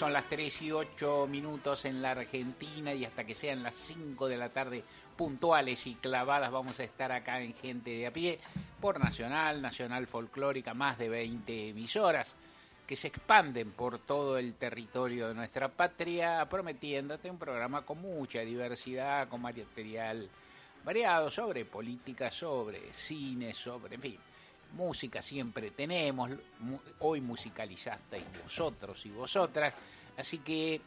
Son las 3 y 8 minutos en la Argentina y hasta que sean las 5 de la tarde puntuales y clavadas vamos a estar acá en Gente de a pie por Nacional, Nacional Folclórica, más de 20 emisoras que se expanden por todo el territorio de nuestra patria, prometiéndote un programa con mucha diversidad, con material variado sobre política, sobre cine, sobre, en fin, música siempre tenemos, hoy musicalizasteis vosotros y vosotras, así que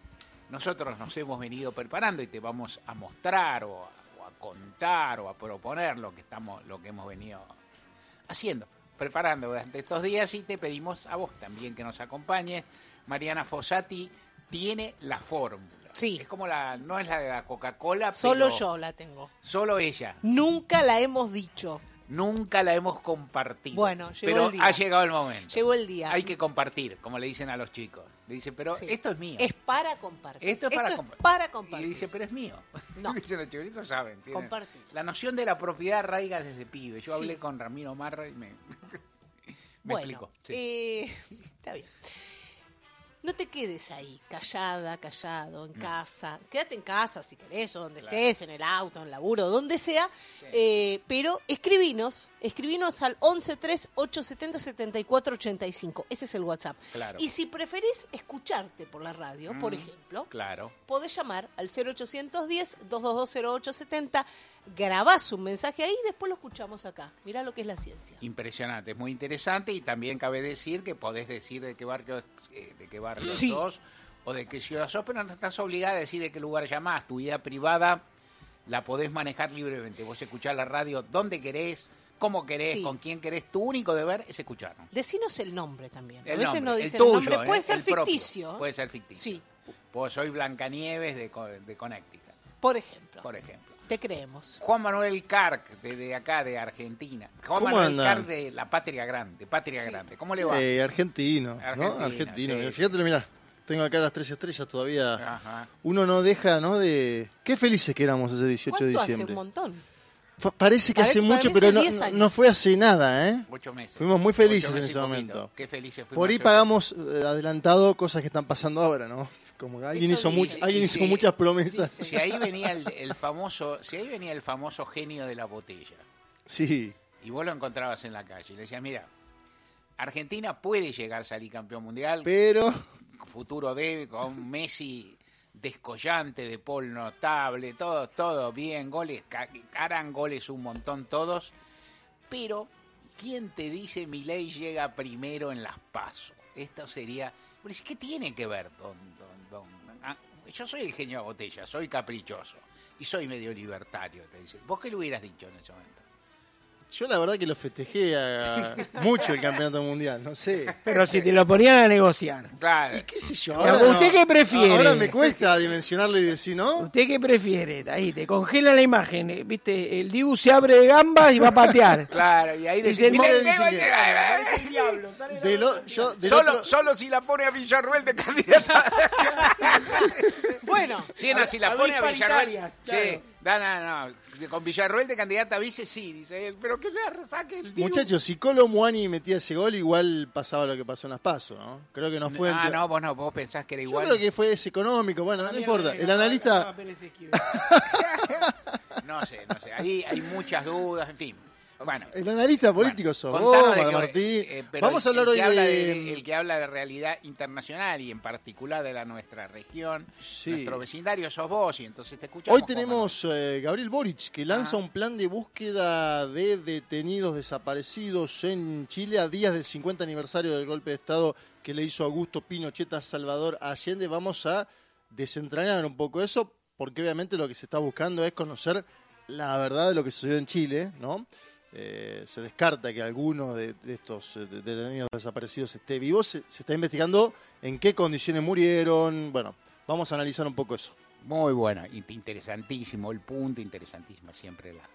nosotros nos hemos venido preparando y te vamos a mostrar o a, o a contar o a proponer lo que estamos, lo que hemos venido haciendo, preparando durante estos días y te pedimos a vos también que nos acompañes. Mariana Fossati tiene la fórmula. Sí. Es como la, no es la de la Coca-Cola, Solo pero yo la tengo. Solo ella. Nunca la hemos dicho. Nunca la hemos compartido. Bueno, llegó pero el día. ha llegado el momento. Llegó el día. Hay que compartir, como le dicen a los chicos. Le dicen, pero Sí. esto es mío. Es para compartir. Esto es para, compa- para Y compartir. dice, pero es mío. No. Dicen los chicos, saben. tienen- Compartir. La noción de la propiedad arraiga desde pibe. Yo Sí. hablé con Ramiro Marra y me, me bueno, explicó. Sí. eh, está bien. No te quedes ahí, callada, callado, en casa. Quédate en casa si querés, o donde Claro. estés, en el auto, en el laburo, donde sea. Eh, pero escribinos, escribinos al 1138707485. Ese es el WhatsApp. Claro. Y si preferís escucharte por la radio, por Mm, ejemplo, Claro. podés llamar al 0810-222-0870, grabás un mensaje ahí y después lo escuchamos acá. Mirá lo que es la ciencia. Impresionante, es muy interesante y también cabe decir que podés decir de qué barrio, eh, de qué barrio Sí. sos o de qué ciudad sos, pero no estás obligada a decir de qué lugar llamás. Tu vida privada la podés manejar libremente. Vos escuchás la radio donde querés, cómo querés, Sí. con quién querés. Tu único deber es escucharnos. Decinos el nombre también. a El veces nombre, no el dicen tuyo, el nombre. Puede eh, ser propio. ficticio. Puede ser ficticio. Sí, Pues soy Blancanieves de, de Connecticut, por ejemplo. por ejemplo. Te creemos. Juan Manuel Carc, de, acá, de Argentina. Juan ¿Cómo Manuel andan? Carc de la Patria Grande, Patria Grande. ¿Cómo le va? Eh, argentino, Argentina, ¿no? Argentino. sí. Fíjate, mira, tengo acá las tres estrellas todavía. Ajá. Uno no deja, ¿no? De qué felices que éramos ese 18 de ¿Cuánto hace un diciembre. montón? Fa- Parece que Parece- hace mucho, pero no, 10 años. no fue hace nada, ¿eh? Ocho meses. Fuimos muy felices en ese momento. Qué felices fuimos. Por ahí pagamos eh, adelantado cosas que están pasando ahora, ¿no? Como que alguien Eso hizo, much- dice. alguien hizo muchas promesas. Si ahí venía el, el famoso, si ahí venía el famoso genio de la botella Sí, y vos lo encontrabas en la calle y le decías, mira, Argentina puede llegar a salir campeón mundial, pero futuro de con Messi descollante, de Paul notable, todo, todo bien, goles, ca- harán goles un montón todos, pero ¿quién te dice Milei llega primero en las pasos? Esto sería, ¿qué tiene que ver, don, don, don? Ah, yo soy el genio de botella, soy caprichoso y soy medio libertario, te dice. ¿Vos qué le hubieras dicho en ese momento? Yo la verdad que lo festejé a- mucho el campeonato mundial, no sé. Pero si te lo ponían a negociar. Claro, ¿Y qué sé yo? Ahora ¿usted no. qué prefiere? Ahora me cuesta dimensionarlo y decir, ¿no? ¿Usted qué prefiere? Ahí te congela la imagen. eh, ¿Viste? El Dibu se abre de gambas y va a patear. claro, y ahí Dice, decís, el "Milei modo dice que- llegar". De lo- yo- del Solo, otro- solo si la pone a Villarruel de candidata. Bueno, Sí, no, si la pone a Villarruel. Sí. No, no, no. Con Villarruel de candidata a vice, sí, dice él. Pero que le saque el Dibu. Muchachos, si Colo Muani metía ese gol, igual pasaba lo que pasó en las pasos, ¿no? Creo que no fue. Ah, no, vos no, vos pensás que era Yo igual. creo que fue ese económico, bueno, no importa. El analista, No sé, no sé. Ahí hay muchas dudas, en fin. Bueno. el analista político Bueno, sos vos, que- Martín. eh, Vamos a hablar hoy de... El que habla de realidad internacional y en particular de la nuestra región, Sí. nuestro vecindario, sos vos y entonces te escuchamos. Hoy tenemos eh, Gabriel Boric, que lanza Ah. un plan de búsqueda de detenidos desaparecidos en Chile a días del 50 aniversario del golpe de Estado que le hizo Augusto Pinochet a Salvador Allende. Vamos a desentrañar un poco eso, porque obviamente lo que se está buscando es conocer la verdad de lo que sucedió en Chile, ¿no? Eh, se descarta que alguno de, estos eh, de- detenidos desaparecidos esté vivo. Se, está investigando en qué condiciones murieron. Bueno, vamos a analizar un poco eso. Muy bueno, in- interesantísimo el punto, interesantísima siempre la-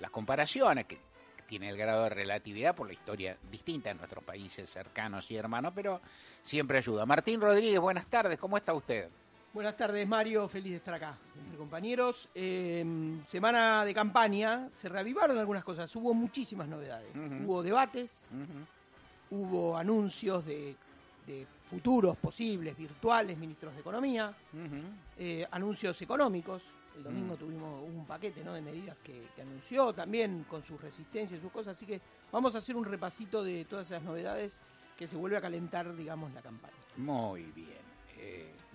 las comparaciones, que tiene el grado de relatividad por la historia distinta en nuestros países cercanos y hermanos, pero siempre ayuda. Martín Rodríguez, buenas tardes, ¿cómo está usted? Buenas tardes, Mario. Feliz de estar acá entre compañeros. Eh, semana de campaña, se reavivaron algunas cosas. Hubo muchísimas novedades. Hubo debates, hubo anuncios de, de futuros posibles virtuales ministros de Economía, eh, anuncios económicos. El domingo tuvimos un paquete ¿no? de medidas que, que anunció también con sus resistencias y sus cosas. Así que vamos a hacer un repasito de todas esas novedades que se vuelve a calentar, digamos, la campaña. Muy bien.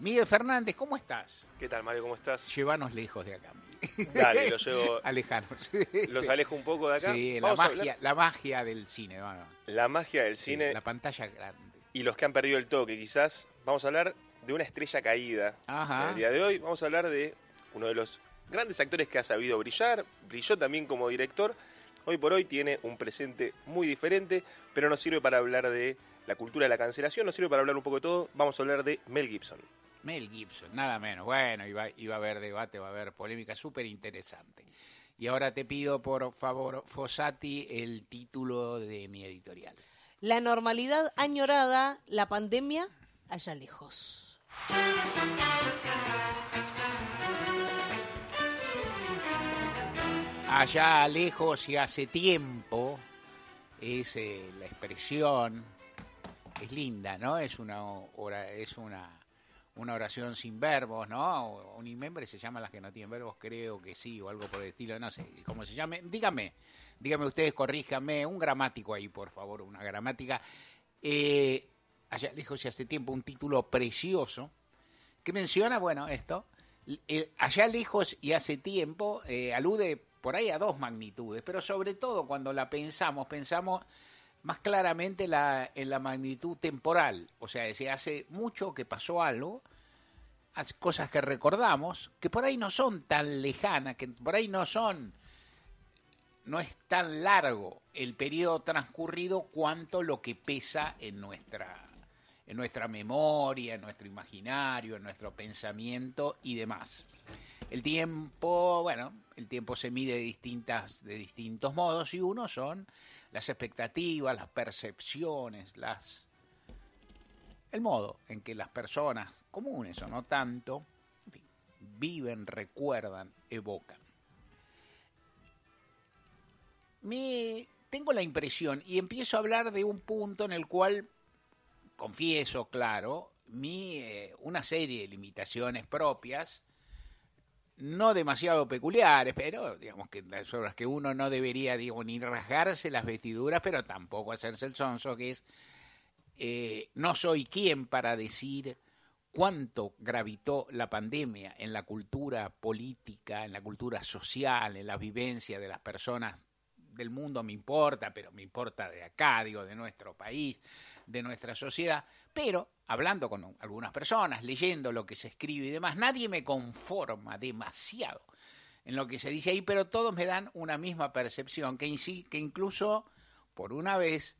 Miguel Fernández, ¿cómo estás? ¿Qué tal, Mario? ¿Cómo estás? Llévanos lejos de acá. Dale, los llevo, Alejanos. los alejo un poco de acá. Sí, la magia, la magia del cine, bueno, la magia del sí, cine la pantalla grande. y los que han perdido el toque, quizás. Vamos a hablar de una estrella caída. Ajá. En el día de hoy vamos a hablar de uno de los grandes actores que ha sabido brillar, brilló también como director. Hoy por hoy tiene un presente muy diferente, pero nos sirve para hablar de la cultura de la cancelación, nos sirve para hablar un poco de todo. Vamos a hablar de Mel Gibson. Mel Gibson, nada menos. Bueno, iba, iba a haber debate, va a haber polémica súper interesante. Y ahora te pido, por favor, Fossati, el título de mi editorial. La normalidad añorada, la pandemia allá lejos. Allá lejos y hace tiempo es eh, la expresión, es linda, ¿no? Es una, es una, una oración sin verbos, ¿no? Unimembre se llaman las que no tienen verbos, creo que sí, o algo por el estilo, no sé cómo se llame. Dígame, dígame ustedes, corríjame, un gramático ahí, por favor, una gramática. Eh, allá lejos y hace tiempo, un título precioso que menciona, bueno, esto, eh, allá lejos y hace tiempo, eh, alude por ahí a dos magnitudes, pero sobre todo cuando la pensamos, pensamos más claramente la, en la magnitud temporal, o sea, si hace mucho que pasó algo, hace cosas que recordamos, que por ahí no son tan lejanas, que por ahí no son, no es tan largo el periodo transcurrido cuanto lo que pesa en nuestra en nuestra memoria, en nuestro imaginario, en nuestro pensamiento y demás. El tiempo, bueno, el tiempo se mide de distintas, de distintos modos y uno son las expectativas, las percepciones, las el modo en que las personas comunes o no tanto viven, recuerdan, evocan. Me tengo la impresión y empiezo a hablar de un punto en el cual confieso, claro, mi, eh, una serie de limitaciones propias, no demasiado peculiares, pero digamos que las obras que uno no debería, digo, ni rasgarse las vestiduras, pero tampoco hacerse el sonso, que es, eh, no soy quien para decir cuánto gravitó la pandemia en la cultura política, en la cultura social, en la vivencia de las personas del mundo. Me importa, pero me importa de acá, digo, de nuestro país, de nuestra sociedad, pero hablando con algunas personas, leyendo lo que se escribe y demás, nadie me conforma demasiado en lo que se dice ahí, pero todos me dan una misma percepción, que, que incluso, por una vez,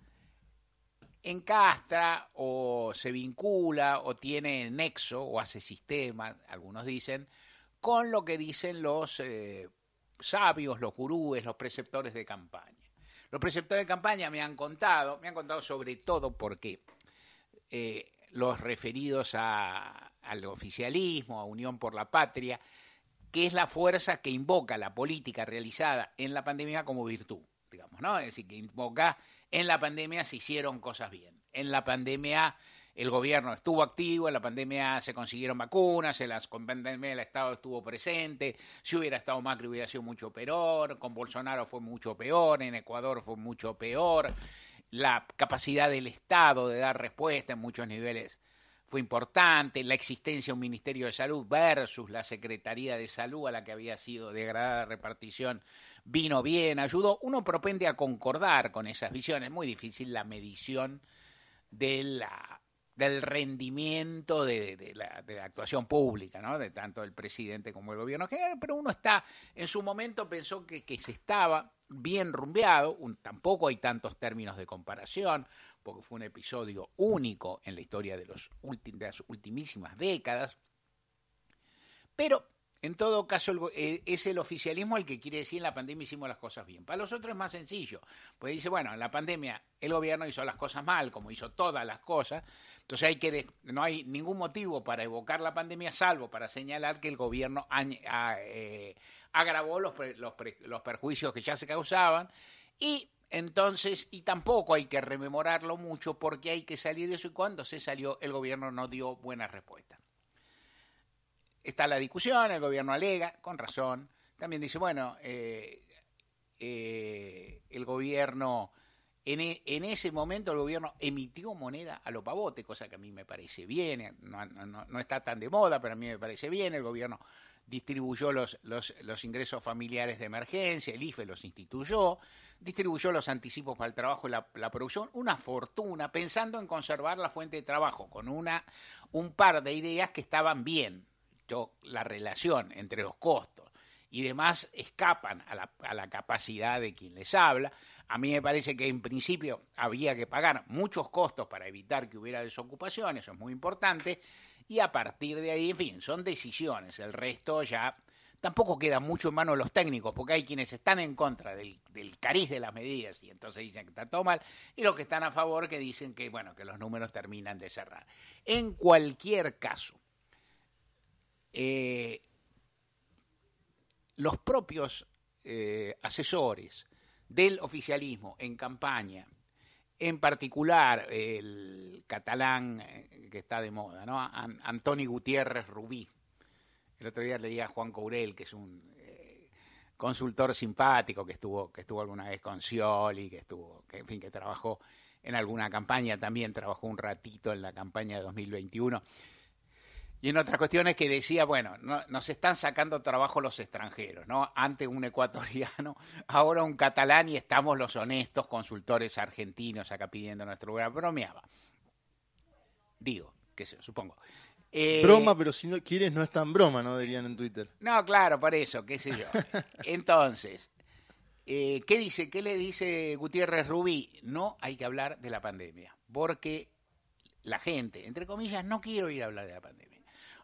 encastra o se vincula o tiene nexo o hace sistema, algunos dicen, con lo que dicen los eh, sabios, los gurúes, los preceptores de campaña. Los preceptores de campaña me han contado, me han contado sobre todo porque eh, los referidos a- al oficialismo, a Unión por la Patria, que es la fuerza que invoca la política realizada en la pandemia como virtud, digamos, ¿no? Es decir, que invoca en la pandemia se hicieron cosas bien. En la pandemia el gobierno estuvo activo, en la pandemia se consiguieron vacunas, en la pandemia el Estado estuvo presente, si hubiera estado Macri hubiera sido mucho peor, con Bolsonaro fue mucho peor, en Ecuador fue mucho peor, la capacidad del Estado de dar respuesta en muchos niveles fue importante, la existencia de un Ministerio de Salud versus la Secretaría de Salud a la que había sido degradada repartición vino bien, ayudó. Uno propende a concordar con esas visiones, muy difícil la medición de la del rendimiento de, la, actuación pública, ¿no? de tanto el presidente como el gobierno general, pero uno está, en su momento pensó que, se estaba bien rumbeado, tampoco hay tantos términos de comparación, porque fue un episodio único en la historia de, los las ultimísimas décadas, pero en todo caso eh, es el oficialismo el que quiere decir en la pandemia hicimos las cosas bien. Para los otros es más sencillo, pues dice, bueno, en la pandemia el gobierno hizo las cosas mal, como hizo todas las cosas, entonces hay que no hay ningún motivo para evocar la pandemia salvo para señalar que el gobierno eh, agravó los, pre- los, pre- los perjuicios que ya se causaban y entonces, y tampoco hay que rememorarlo mucho porque hay que salir de eso y cuando se salió el gobierno no dio buena respuesta. Está la discusión, el gobierno alega, con razón, también dice, bueno, eh, eh, el gobierno, en, e- en ese momento el gobierno emitió moneda a lo pavote, cosa que a mí me parece bien, no, no- no está tan de moda, pero a mí me parece bien, el gobierno distribuyó los, los, los ingresos familiares de emergencia, el IFE los instituyó, distribuyó los anticipos para el trabajo y la, la producción, una fortuna, pensando en conservar la fuente de trabajo, con una, un par de ideas que estaban bien. La relación entre los costos y demás escapan a la, capacidad de quien les habla. A mí me parece que en principio había que pagar muchos costos para evitar que hubiera desocupación, eso es muy importante, y a partir de ahí, en fin, son decisiones. El resto ya tampoco queda mucho en manos de los técnicos, porque hay quienes están en contra del, del cariz de las medidas y entonces dicen que está todo mal, y los que están a favor que dicen que, bueno, que los números terminan de cerrar. En cualquier caso, eh, los propios eh, asesores del oficialismo en campaña, en particular el catalán eh, que está de moda, ¿no? An- Antoni Gutiérrez Rubí. El otro día leía a Juan Courel, que es un consultor simpático que estuvo que estuvo alguna vez con Scioli, que estuvo, en fin, que trabajó en alguna campaña, también trabajó un ratito en la campaña de 2021. Y en otras cuestiones que decía, bueno, no, nos están sacando trabajo los extranjeros, ¿no? Antes un ecuatoriano, ahora un catalán y estamos los honestos consultores argentinos acá pidiendo nuestro lugar. Bromeaba. Digo, qué sé yo, supongo. Eh, Broma, pero si no quieres no es tan broma, ¿no? Dirían en Twitter. No, claro, por eso, qué sé yo. Entonces, eh, ¿qué dice? ¿Qué le dice Gutiérrez Rubí? No hay que hablar de la pandemia, porque la gente, entre comillas, no quiero ir a hablar de la pandemia.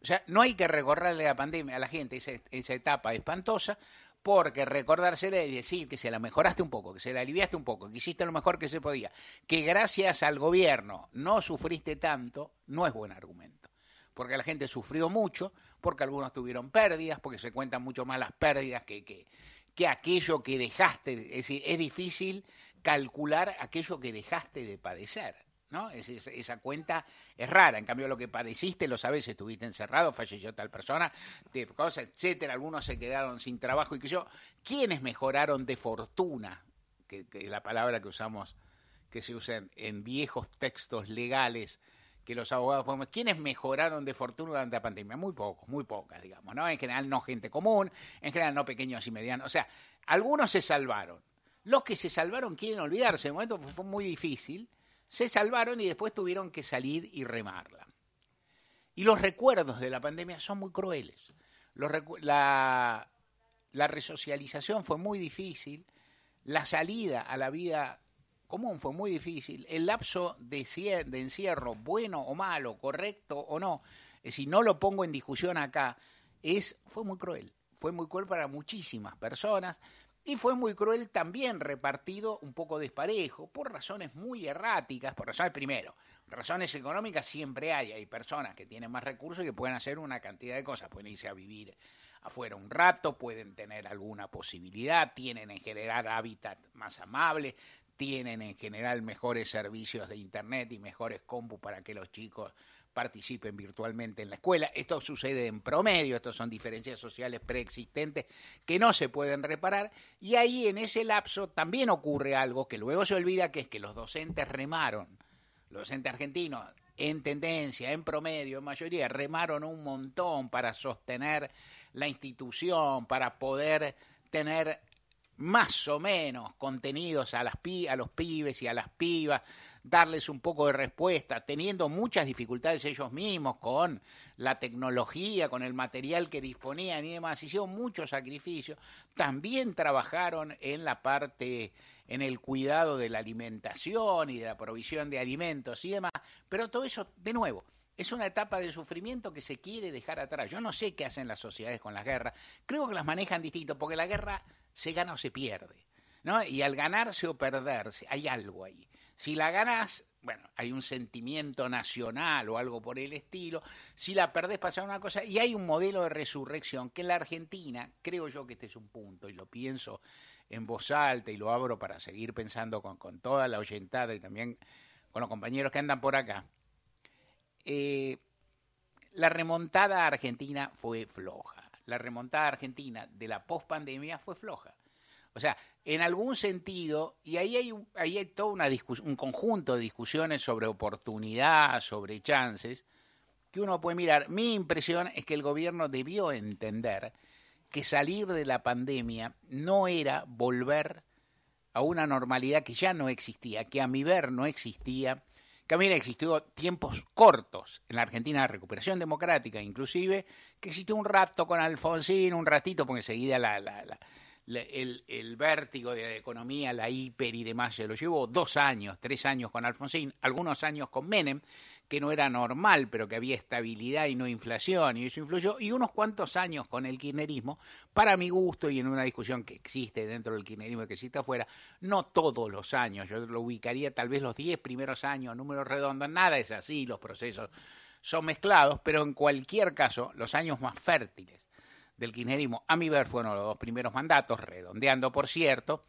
O sea, no hay que recordarle la pandemia a la gente esa, esa etapa espantosa, porque recordársela y decir que se la mejoraste un poco, que se la aliviaste un poco, que hiciste lo mejor que se podía, que gracias al gobierno no sufriste tanto, no es buen argumento porque la gente sufrió mucho, porque algunos tuvieron pérdidas, porque se cuentan mucho más las pérdidas que, que aquello que dejaste, es decir, es difícil calcular aquello que dejaste de padecer. ¿No? Es- es- esa cuenta es rara, en cambio lo que padeciste lo sabes, estuviste encerrado, falleció tal persona, de cosas, etcétera, algunos se quedaron sin trabajo y que yo, ¿quiénes mejoraron de fortuna? Que, es la palabra que usamos, que se usa en, viejos textos legales, que los abogados podemos. ¿Quiénes mejoraron de fortuna durante la pandemia? Muy pocos, muy pocas, digamos, ¿no? En general no gente común, en general no pequeños y medianos. O sea, algunos se salvaron. Los que se salvaron quieren olvidarse. En el momento fue muy difícil. Se salvaron y después tuvieron que salir y remarla. Y los recuerdos de la pandemia son muy crueles. Los la, la resocialización fue muy difícil. La salida a la vida común fue muy difícil. El lapso de, de encierro, bueno o malo, correcto o no, es decir, no lo pongo en discusión acá, es, fue muy cruel. Fue muy cruel para muchísimas personas y fue muy cruel también repartido un poco desparejo, por razones muy erráticas, por razones, primero, razones económicas siempre hay, hay personas que tienen más recursos y que pueden hacer una cantidad de cosas, pueden irse a vivir afuera un rato, pueden tener alguna posibilidad, tienen en general hábitat más amable, tienen en general mejores servicios de internet y mejores compu para que los chicos participen virtualmente en la escuela. Esto sucede en promedio, estos son diferencias sociales preexistentes que no se pueden reparar y ahí en ese lapso también ocurre algo que luego se olvida que es que los docentes remaron, los docentes argentinos en tendencia, en promedio, en mayoría, remaron un montón para sostener la institución, para poder tener más o menos contenidos a, las pi a los pibes y a las pibas darles un poco de respuesta, teniendo muchas dificultades ellos mismos con la tecnología, con el material que disponían y demás, hicieron muchos sacrificios, también trabajaron en la parte, en el cuidado de la alimentación y de la provisión de alimentos y demás, pero todo eso, de nuevo, es una etapa de sufrimiento que se quiere dejar atrás. Yo no sé qué hacen las sociedades con las guerras. Creo que las manejan distinto, porque la guerra se gana o se pierde. ¿no? Y al ganarse o perderse, hay algo ahí. Si la ganas, bueno, hay un sentimiento nacional o algo por el estilo. Si la perdés, pasa una cosa. Y hay un modelo de resurrección que en la Argentina, creo yo que este es un punto, y lo pienso en voz alta y lo abro para seguir pensando con, con toda la oyentada y también con los compañeros que andan por acá eh, la remontada argentina fue floja. La remontada argentina de la pospandemia fue floja. O sea, en algún sentido, y ahí hay, ahí hay todo una un conjunto de discusiones sobre oportunidad, sobre chances, que uno puede mirar. Mi impresión es que el gobierno debió entender que salir de la pandemia no era volver a una normalidad que ya no existía, que a mi ver no existía también existió tiempos cortos en la Argentina de recuperación democrática, inclusive, que existió un rato con Alfonsín, un ratito, porque enseguida la, la, el, el, vértigo de la economía, la hiper y demás, se lo llevó dos años, tres años con Alfonsín, algunos años con Menem, que no era normal, pero que había estabilidad y no inflación, y eso influyó, y unos cuantos años con el kirchnerismo, para mi gusto y en una discusión que existe dentro del kirchnerismo y que existe afuera, no todos los años, yo lo ubicaría tal vez los diez primeros años, números redondos, nada es así, los procesos son mezclados, pero en cualquier caso, los años más fértiles del kirchnerismo, a mi ver, fueron los dos primeros mandatos, redondeando, por cierto,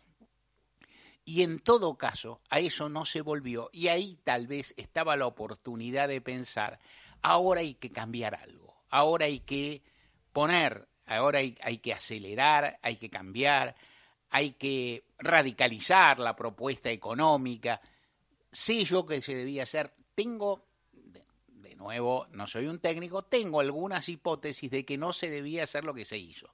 y en todo caso, a eso no se volvió. Y ahí tal vez estaba la oportunidad de pensar, ahora hay que cambiar algo, ahora hay que poner, ahora hay, hay que acelerar, hay que cambiar, hay que radicalizar la propuesta económica. Sé yo que se debía hacer. Tengo, nuevo, no soy un técnico, tengo algunas hipótesis de que no se debía hacer lo que se hizo.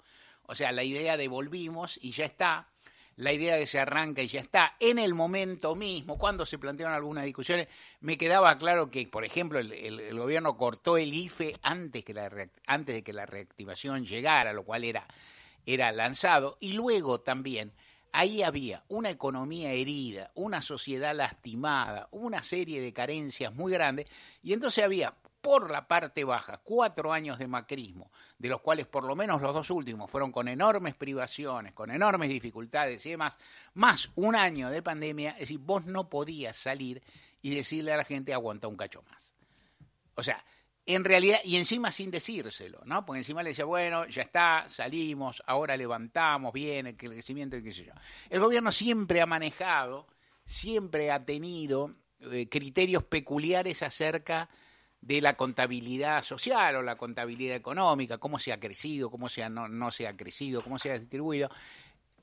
O sea, la idea de volvimos y ya está, la idea de se arranca y ya está. En el momento mismo, cuando se plantearon algunas discusiones, me quedaba claro que, por ejemplo, el, gobierno cortó el IFE antes, que la, antes de que la reactivación llegara, lo cual era, era lanzado, y luego también ahí había una economía herida, una sociedad lastimada, una serie de carencias muy grandes, y entonces había por la parte baja, cuatro años de macrismo, de los cuales por lo menos los dos últimos fueron con enormes privaciones, con enormes dificultades y demás, más un año de pandemia, es decir, vos no podías salir y decirle a la gente aguanta un cacho más. O sea, en realidad, y encima sin decírselo, ¿no? Porque encima le decía, bueno, ya está, salimos, ahora levantamos bien el crecimiento y qué sé yo. El gobierno siempre ha manejado, siempre ha tenido eh, criterios peculiares acerca de la contabilidad social o la contabilidad económica, cómo se ha crecido, cómo se ha, no, se ha crecido, cómo se ha distribuido.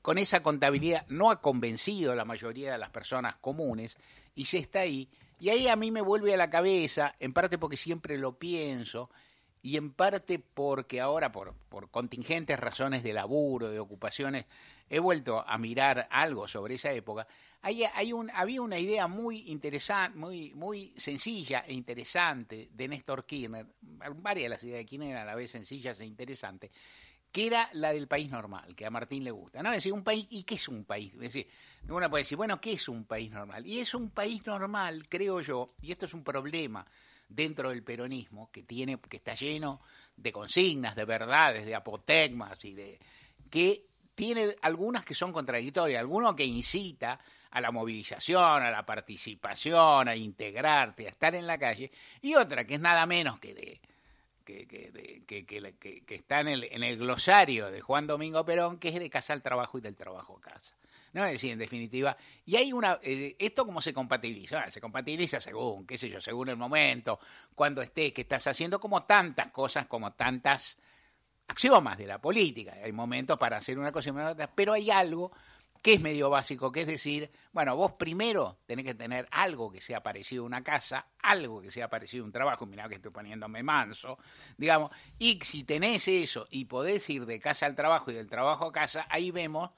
Con esa contabilidad no ha convencido a la mayoría de las personas comunes y se está ahí. Y ahí a mí me vuelve a la cabeza, en parte porque siempre lo pienso, y en parte porque ahora, por, por contingentes razones de laburo, de ocupaciones, he vuelto a mirar algo sobre esa época hay, un, había una idea muy interesante, muy, muy sencilla e interesante de Néstor Kirchner, varias de las ideas de Kirchner eran a la vez sencillas e interesantes, que era la del país normal, que a Martín le gusta. ¿no? Es decir, un país, ¿y qué es un país? Es decir, uno puede decir, bueno, ¿qué es un país normal? Y es un país normal, creo yo, y esto es un problema dentro del peronismo, que tiene, que está lleno de consignas, de verdades, de apotegmas y de que tiene algunas que son contradictorias, alguno que incita a la movilización, a la participación, a integrarte, a estar en la calle, y otra que es nada menos que de que, que, que, que está en el, en el, glosario de Juan Domingo Perón, que es de casa al trabajo y del trabajo a casa. ¿No? Es decir, en definitiva, y hay una, eh, esto cómo se compatibiliza, se compatibiliza según, qué sé yo, según el momento, cuando estés, qué estás haciendo, como tantas cosas, como tantas axiomas de la política. Hay momentos para hacer una cosa y otra, pero hay algo que es medio básico, que es decir, bueno, vos primero tenés que tener algo que sea parecido a una casa, algo que sea parecido a un trabajo, mirá que estoy poniéndome manso, digamos, y si tenés eso y podés ir de casa al trabajo y del trabajo a casa, ahí vemos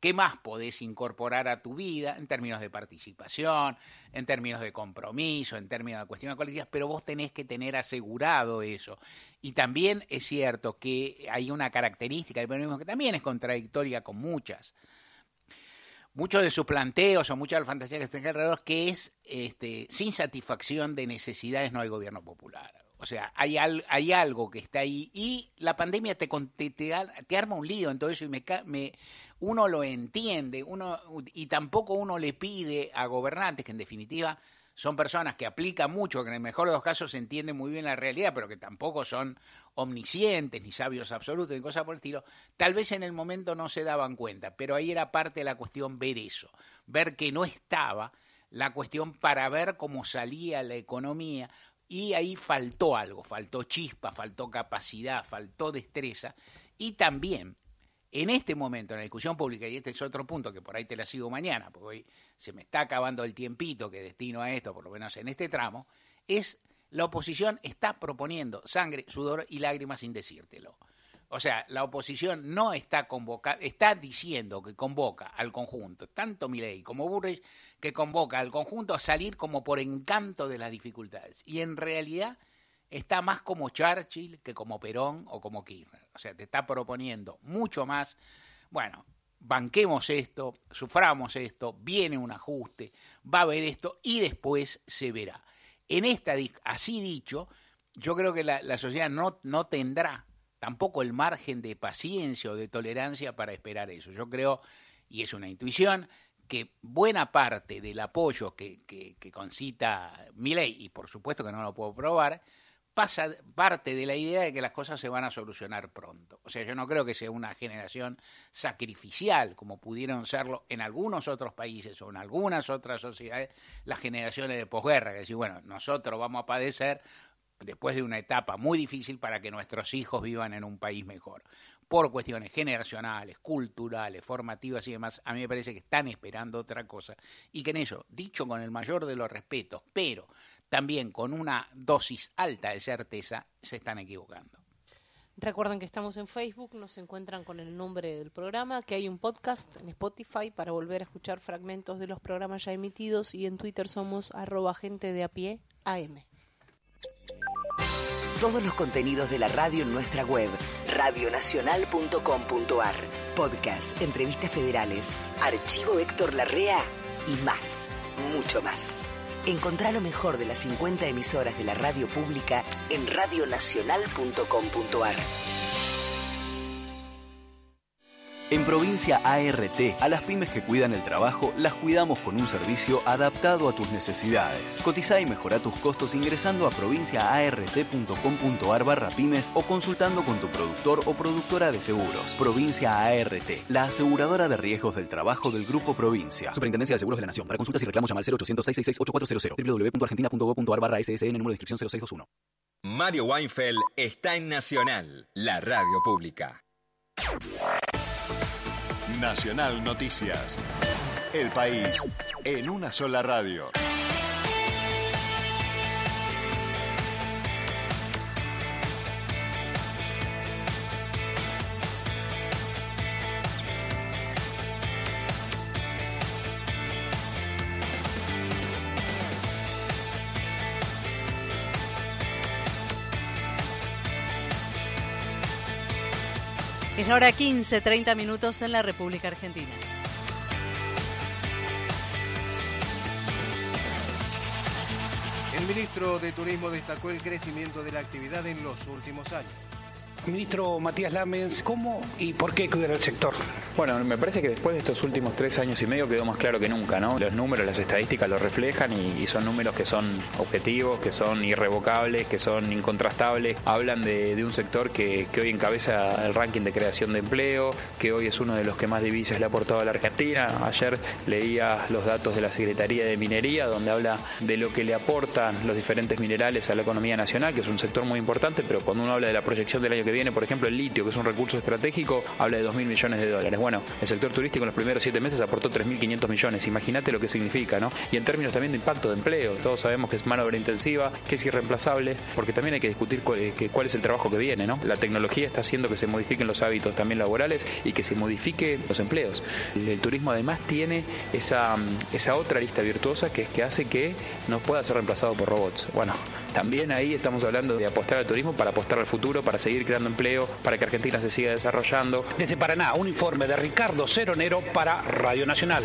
¿Qué más podés incorporar a tu vida en términos de participación, en términos de compromiso, en términos de cuestiones colectivas? Pero vos tenés que tener asegurado eso. Y también es cierto que hay una característica del peronismo que también es contradictoria con muchas. Muchos de sus planteos o muchas de las fantasías que están alrededor que es este, sin satisfacción de necesidades no hay gobierno popular. O sea, hay, hay algo que está ahí y la pandemia te, te, te, arma un lío en todo eso y me, me, uno lo entiende uno y tampoco uno le pide a gobernantes, que en definitiva son personas que aplican mucho, que en el mejor de los casos entienden muy bien la realidad, pero que tampoco son omniscientes ni sabios absolutos ni cosas por el estilo, tal vez en el momento no se daban cuenta, pero ahí era parte de la cuestión ver eso, ver que no estaba la cuestión para ver cómo salía la economía, y ahí faltó algo, faltó chispa, faltó capacidad, faltó destreza y también en este momento en la discusión pública, y este es otro punto que por ahí te la sigo mañana, porque hoy se me está acabando el tiempito que destino a esto, por lo menos en este tramo, es la oposición está proponiendo sangre, sudor y lágrimas sin decírtelo. O sea, la oposición no está convocando, está diciendo que convoca al conjunto, tanto Milei como Burrich, que convoca al conjunto a salir como por encanto de las dificultades. Y en realidad está más como Churchill que como Perón o como Kirchner. O sea, te está proponiendo mucho más. Bueno, banquemos esto, suframos esto, viene un ajuste, va a haber esto y después se verá. En esta, así dicho, yo creo que la, sociedad no, no tendrá tampoco el margen de paciencia o de tolerancia para esperar eso. Yo creo, y es una intuición, que buena parte del apoyo que, que, que concita ley, y por supuesto que no lo puedo probar, pasa parte de la idea de que las cosas se van a solucionar pronto. O sea, yo no creo que sea una generación sacrificial, como pudieron serlo en algunos otros países o en algunas otras sociedades, las generaciones de posguerra, que decir, bueno, nosotros vamos a padecer después de una etapa muy difícil para que nuestros hijos vivan en un país mejor. Por cuestiones generacionales, culturales, formativas y demás, a mí me parece que están esperando otra cosa y que en eso, dicho con el mayor de los respetos, pero también con una dosis alta de certeza, se están equivocando. Recuerden que estamos en Facebook, nos encuentran con el nombre del programa, que hay un podcast en Spotify para volver a escuchar fragmentos de los programas ya emitidos y en Twitter somos arroba gente de a pie AM. Todos los contenidos de la radio en nuestra web, radionacional.com.ar. Podcast, entrevistas federales, archivo Héctor Larrea y más, mucho más. Encontrá lo mejor de las 50 emisoras de la radio pública en radionacional.com.ar. En provincia ART, a las pymes que cuidan el trabajo las cuidamos con un servicio adaptado a tus necesidades. Cotiza y mejora tus costos ingresando a provinciaart.com.ar barra pymes o consultando con tu productor o productora de seguros. Provincia ART, la aseguradora de riesgos del trabajo del Grupo Provincia. Superintendencia de Seguros de la Nación. Para consultas y reclamos llama al 0800 666 www.argentina.gov.ar barra SSN número de inscripción 0621. Mario Weinfeld está en Nacional, la radio pública. Nacional Noticias. El país en una sola radio. La hora 15, 30 minutos en la República Argentina. El ministro de Turismo destacó el crecimiento de la actividad en los últimos años. Ministro Matías Lamens, ¿cómo y por qué cuidar el sector? Bueno, me parece que después de estos últimos tres años y medio quedó más claro que nunca, ¿no? Los números, las estadísticas lo reflejan y, son números que son objetivos, que son irrevocables, que son incontrastables. Hablan de, un sector que, hoy encabeza el ranking de creación de empleo, que hoy es uno de los que más divisas le ha aportado a la Argentina. Ayer leía los datos de la Secretaría de Minería, donde habla de lo que le aportan los diferentes minerales a la economía nacional, que es un sector muy importante, pero cuando uno habla de la proyección del año que viene, por ejemplo, el litio, que es un recurso estratégico, habla de 2.000 millones de dólares. Bueno, el sector turístico en los primeros siete meses aportó 3.500 millones. Imagínate lo que significa, ¿no? Y en términos también de impacto de empleo, todos sabemos que es mano de obra intensiva, que es irreemplazable, porque también hay que discutir eh, cuál es el trabajo que viene, ¿no? La tecnología está haciendo que se modifiquen los hábitos también laborales y que se modifiquen los empleos. El, turismo además tiene esa, esa otra lista virtuosa que es que hace que no pueda ser reemplazado por robots. Bueno, también ahí estamos hablando de apostar al turismo para apostar al futuro, para seguir creando empleo, para que Argentina se siga desarrollando. Desde Paraná, un informe de Ricardo Ceronero para Radio Nacional.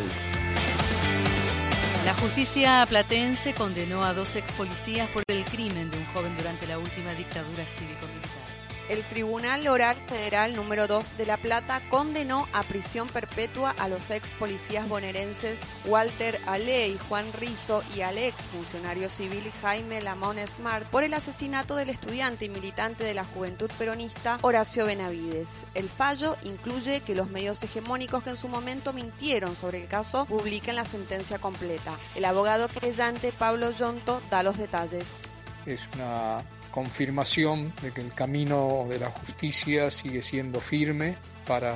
La justicia platense condenó a dos ex policías por el crimen de un joven durante la última dictadura cívico-militar. El Tribunal Oral Federal número 2 de La Plata condenó a prisión perpetua a los ex policías bonaerenses Walter Ale y Juan Rizo y al ex funcionario civil Jaime Lamón Smart por el asesinato del estudiante y militante de la Juventud Peronista Horacio Benavides. El fallo incluye que los medios hegemónicos que en su momento mintieron sobre el caso publiquen la sentencia completa. El abogado querellante Pablo Yonto da los detalles. es una confirmación de que el camino de la justicia sigue siendo firme para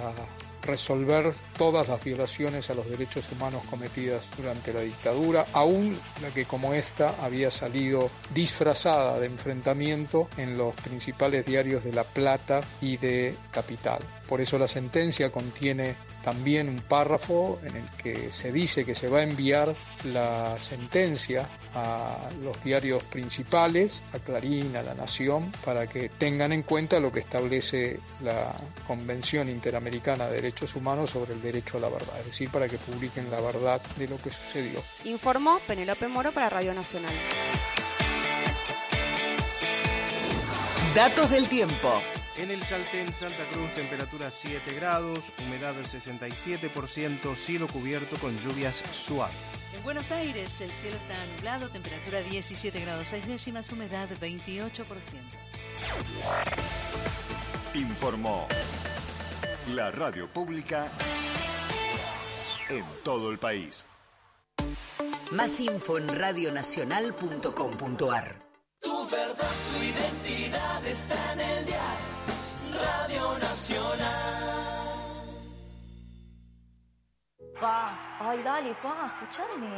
resolver todas las violaciones a los derechos humanos cometidas durante la dictadura, aún la que como esta había salido disfrazada de enfrentamiento en los principales diarios de La Plata y de Capital. Por eso la sentencia contiene también un párrafo en el que se dice que se va a enviar la sentencia a los diarios principales, a Clarín, a La Nación, para que tengan en cuenta lo que establece la Convención Interamericana de Derechos Humanos sobre el derecho a la verdad, es decir, para que publiquen la verdad de lo que sucedió. Informó Penelope Moro para Radio Nacional. Datos del tiempo. En el Chaltén, Santa Cruz, temperatura 7 grados, humedad del 67%, cielo cubierto con lluvias suaves. En Buenos Aires el cielo está nublado, temperatura 17 grados 6 décimas, humedad 28%. Informó la radio pública en todo el país. Más info en radionacional.com.ar. Tu verdad, tu identidad está en el dial. Radio Nacional. Pa, ay, dale, pa, escúchame.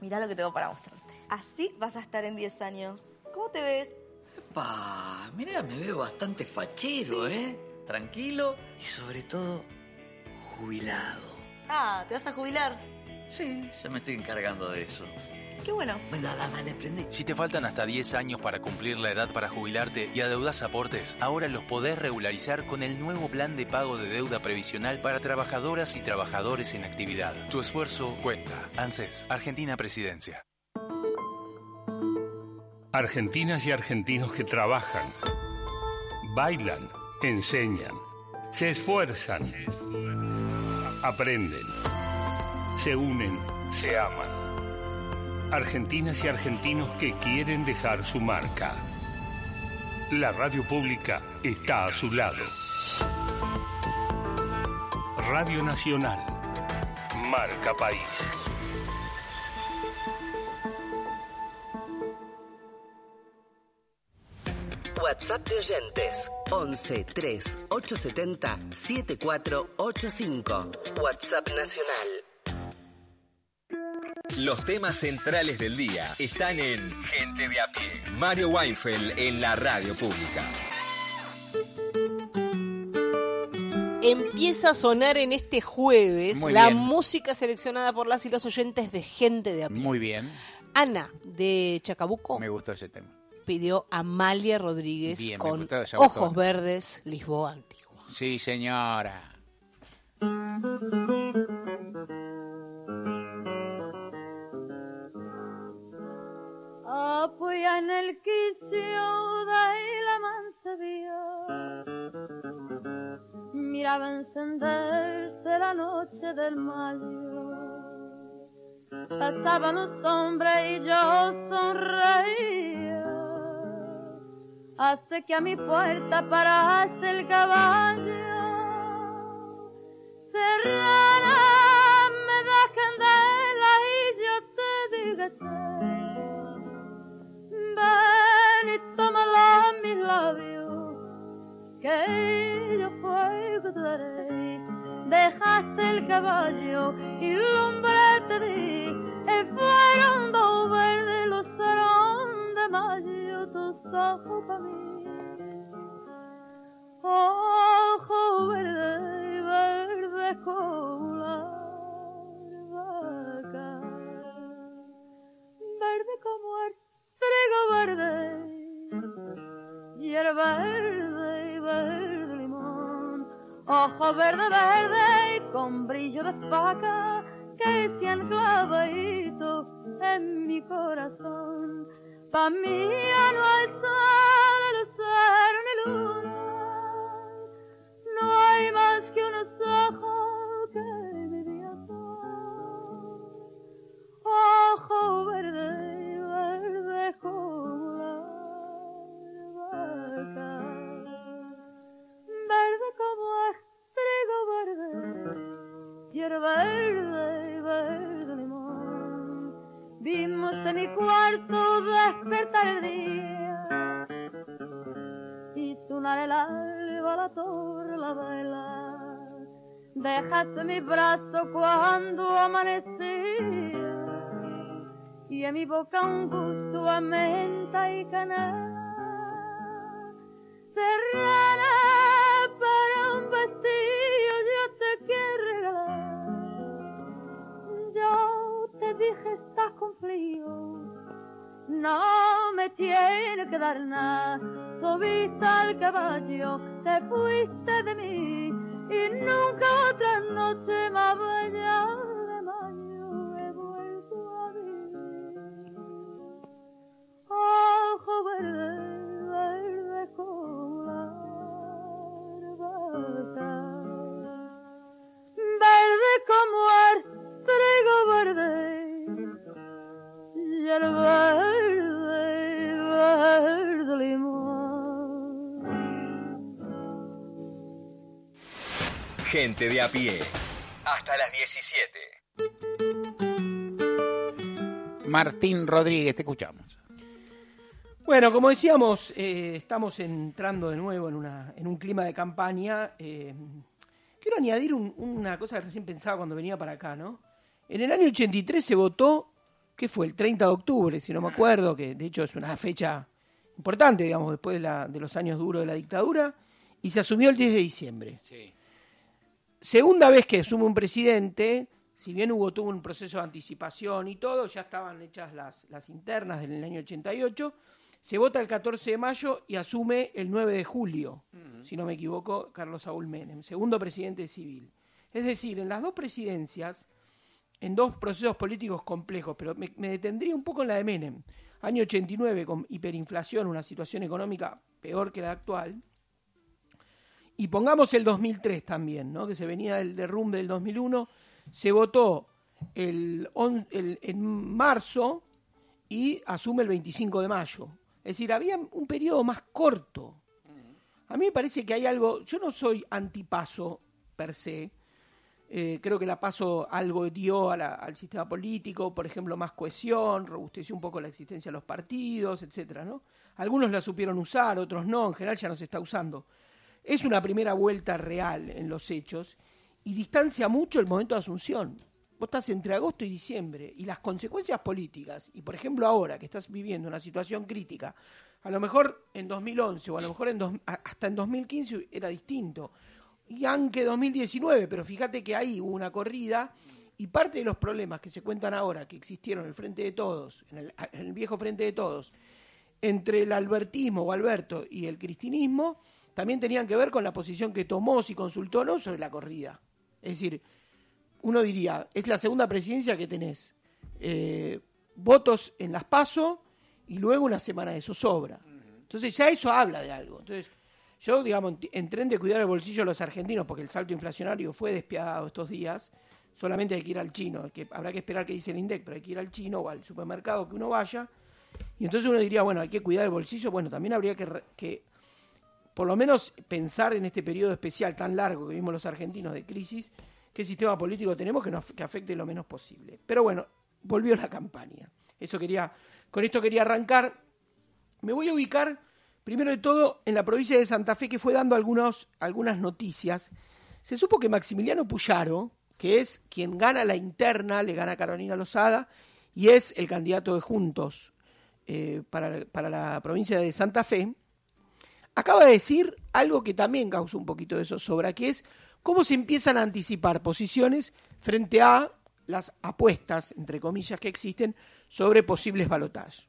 Mirá lo que tengo para mostrarte. Así vas a estar en 10 años. ¿Cómo te ves? Pa, mira, me veo bastante fachero, ¿eh? Tranquilo y sobre todo jubilado. Ah, ¿te vas a jubilar? Sí, ya me estoy encargando de eso. Qué bueno. Dale, dale, prende. Si te faltan hasta 10 años para cumplir la edad para jubilarte y adeudas aportes, ahora los podés regularizar con el nuevo plan de pago de deuda previsional para trabajadoras y trabajadores en actividad. Tu esfuerzo cuenta. ANSES, Argentina Presidencia. Argentinas y argentinos que trabajan, bailan, enseñan, se esfuerzan, aprenden, se unen, se aman. Argentinas y argentinos que quieren dejar su marca. La radio pública está a su lado. Radio Nacional. Marca País. WhatsApp de oyentes 11 3 870 7485. WhatsApp Nacional. Los temas centrales del día están en Gente de a pie. Mario Weinfeld en la radio pública. Empieza a sonar en este jueves Muy la bien. música seleccionada por las y los oyentes de gente de a pie. Muy bien. Ana de Chacabuco Me gustó ese tema. pidió Amalia Rodríguez Bien, me con gustó Ojos. Verdes, Lisboa Antigua. Sí, señora. En el quicio de la mansevía. Miraba encenderse la noche del mayo. Pasaban los y yo sonreía. Hace que a mi puerta parase el caballo. Serrana, labio que yo fuego te daré. Dejaste el caballo y el hombre te di, y fueron dos verdes los de mayo tus ojos para mí. Ojo verde, verde como la vaca, verde como el trigo verde hierba verde, verde limón, ojo verde, verde y con brillo de faca que se han clavadito en mi corazón. Pa' mí no hay sol, lucero ni luna, no hay más que unos ojos que vida son. Ojo verde, verde como como el trigo verde, hierba verde, verde limón. Vimos en mi cuarto despertar el día y sonar el alba, la torre, la vela. Dejaste mi brazo cuando amanecía y en mi boca un gusto a menta y canela. Serrana dije estás con frío, no me tiene que dar nada. Subiste al caballo, te fuiste de mí y nunca otra noche más bella de mayo he vuelto a vivir. Ojo verde, verde como la vaca, verde como el trigo verde, y el verde, verde limón. Gente de a pie. Hasta las 17. Martín Rodríguez, te escuchamos. Bueno, como decíamos, eh, estamos entrando de nuevo en, una, en un clima de campaña. eh, quiero añadir un- una cosa que recién pensaba cuando venía para acá, ¿no? En el año 83 se votó, ¿qué fue? El 30 de octubre, si no me acuerdo, que de hecho es una fecha importante, digamos, después de, la- de los años duros de la dictadura, y se asumió el 10 de diciembre. Segunda vez que asume un presidente, si bien hubo tuvo un proceso de anticipación y todo, ya estaban hechas las, las internas del año 88, se vota el 14 de mayo y asume el 9 de julio, si no me equivoco, Carlos Saúl Menem, segundo presidente civil. Es decir, en las dos presidencias, en dos procesos políticos complejos, pero me, detendría un poco en la de Menem. Año 89 con hiperinflación, una situación económica peor que la actual. Y pongamos el 2003 también, ¿no? que se venía del derrumbe del 2001, se votó el, on- en marzo y asume el 25 de mayo. Es decir, había un periodo más corto. A mí me parece que hay algo, yo no soy antipaso per se, eh, creo que la paso algo dio a la- al sistema político, por ejemplo, más cohesión, robusteció un poco la existencia de los partidos, etcétera, ¿no? Algunos la supieron usar, otros no, en general ya no se está usando. Es una primera vuelta real en los hechos y distancia mucho el momento de Asunción. Vos estás entre agosto y diciembre y las consecuencias políticas, y por ejemplo ahora que estás viviendo una situación crítica, a lo mejor en 2011 o a lo mejor en dos- hasta en 2015 era distinto, y aunque 2019, pero fíjate que ahí hubo una corrida y parte de los problemas que se cuentan ahora, que existieron en el Frente de Todos, en el, en el viejo Frente de Todos, entre el albertismo o Alberto y el cristinismo, también tenían que ver con la posición que tomó, si consultó o no, sobre la corrida. Es decir, uno diría, es la segunda presidencia que tenés eh, votos en las PASO y luego una semana de zozobra. Entonces ya eso habla de algo. Entonces yo, digamos, en tren de cuidar el bolsillo de los argentinos, porque el salto inflacionario fue despiadado estos días, solamente hay que ir al chino, que habrá que esperar que dice el INDEC, pero hay que ir al chino o al supermercado que uno vaya. Y entonces uno diría, bueno, hay que cuidar el bolsillo. Bueno, también habría que, que por lo menos pensar en este periodo especial tan largo que vimos los argentinos de crisis, qué sistema político tenemos que, nos, que afecte lo menos posible. Pero bueno, volvió la campaña. Eso quería, con esto quería arrancar. Me voy a ubicar, primero de todo, en la provincia de Santa Fe, que fue dando algunas noticias. se supo que Maximiliano Puyaro, que es quien gana la interna, le gana a Carolina Lozada, y es el candidato de Juntos eh, para, para la provincia de Santa Fe, acaba de decir algo que también causa un poquito de zozobra, que es cómo se empiezan a anticipar posiciones frente a las apuestas, entre comillas, que existen sobre posibles balotajes.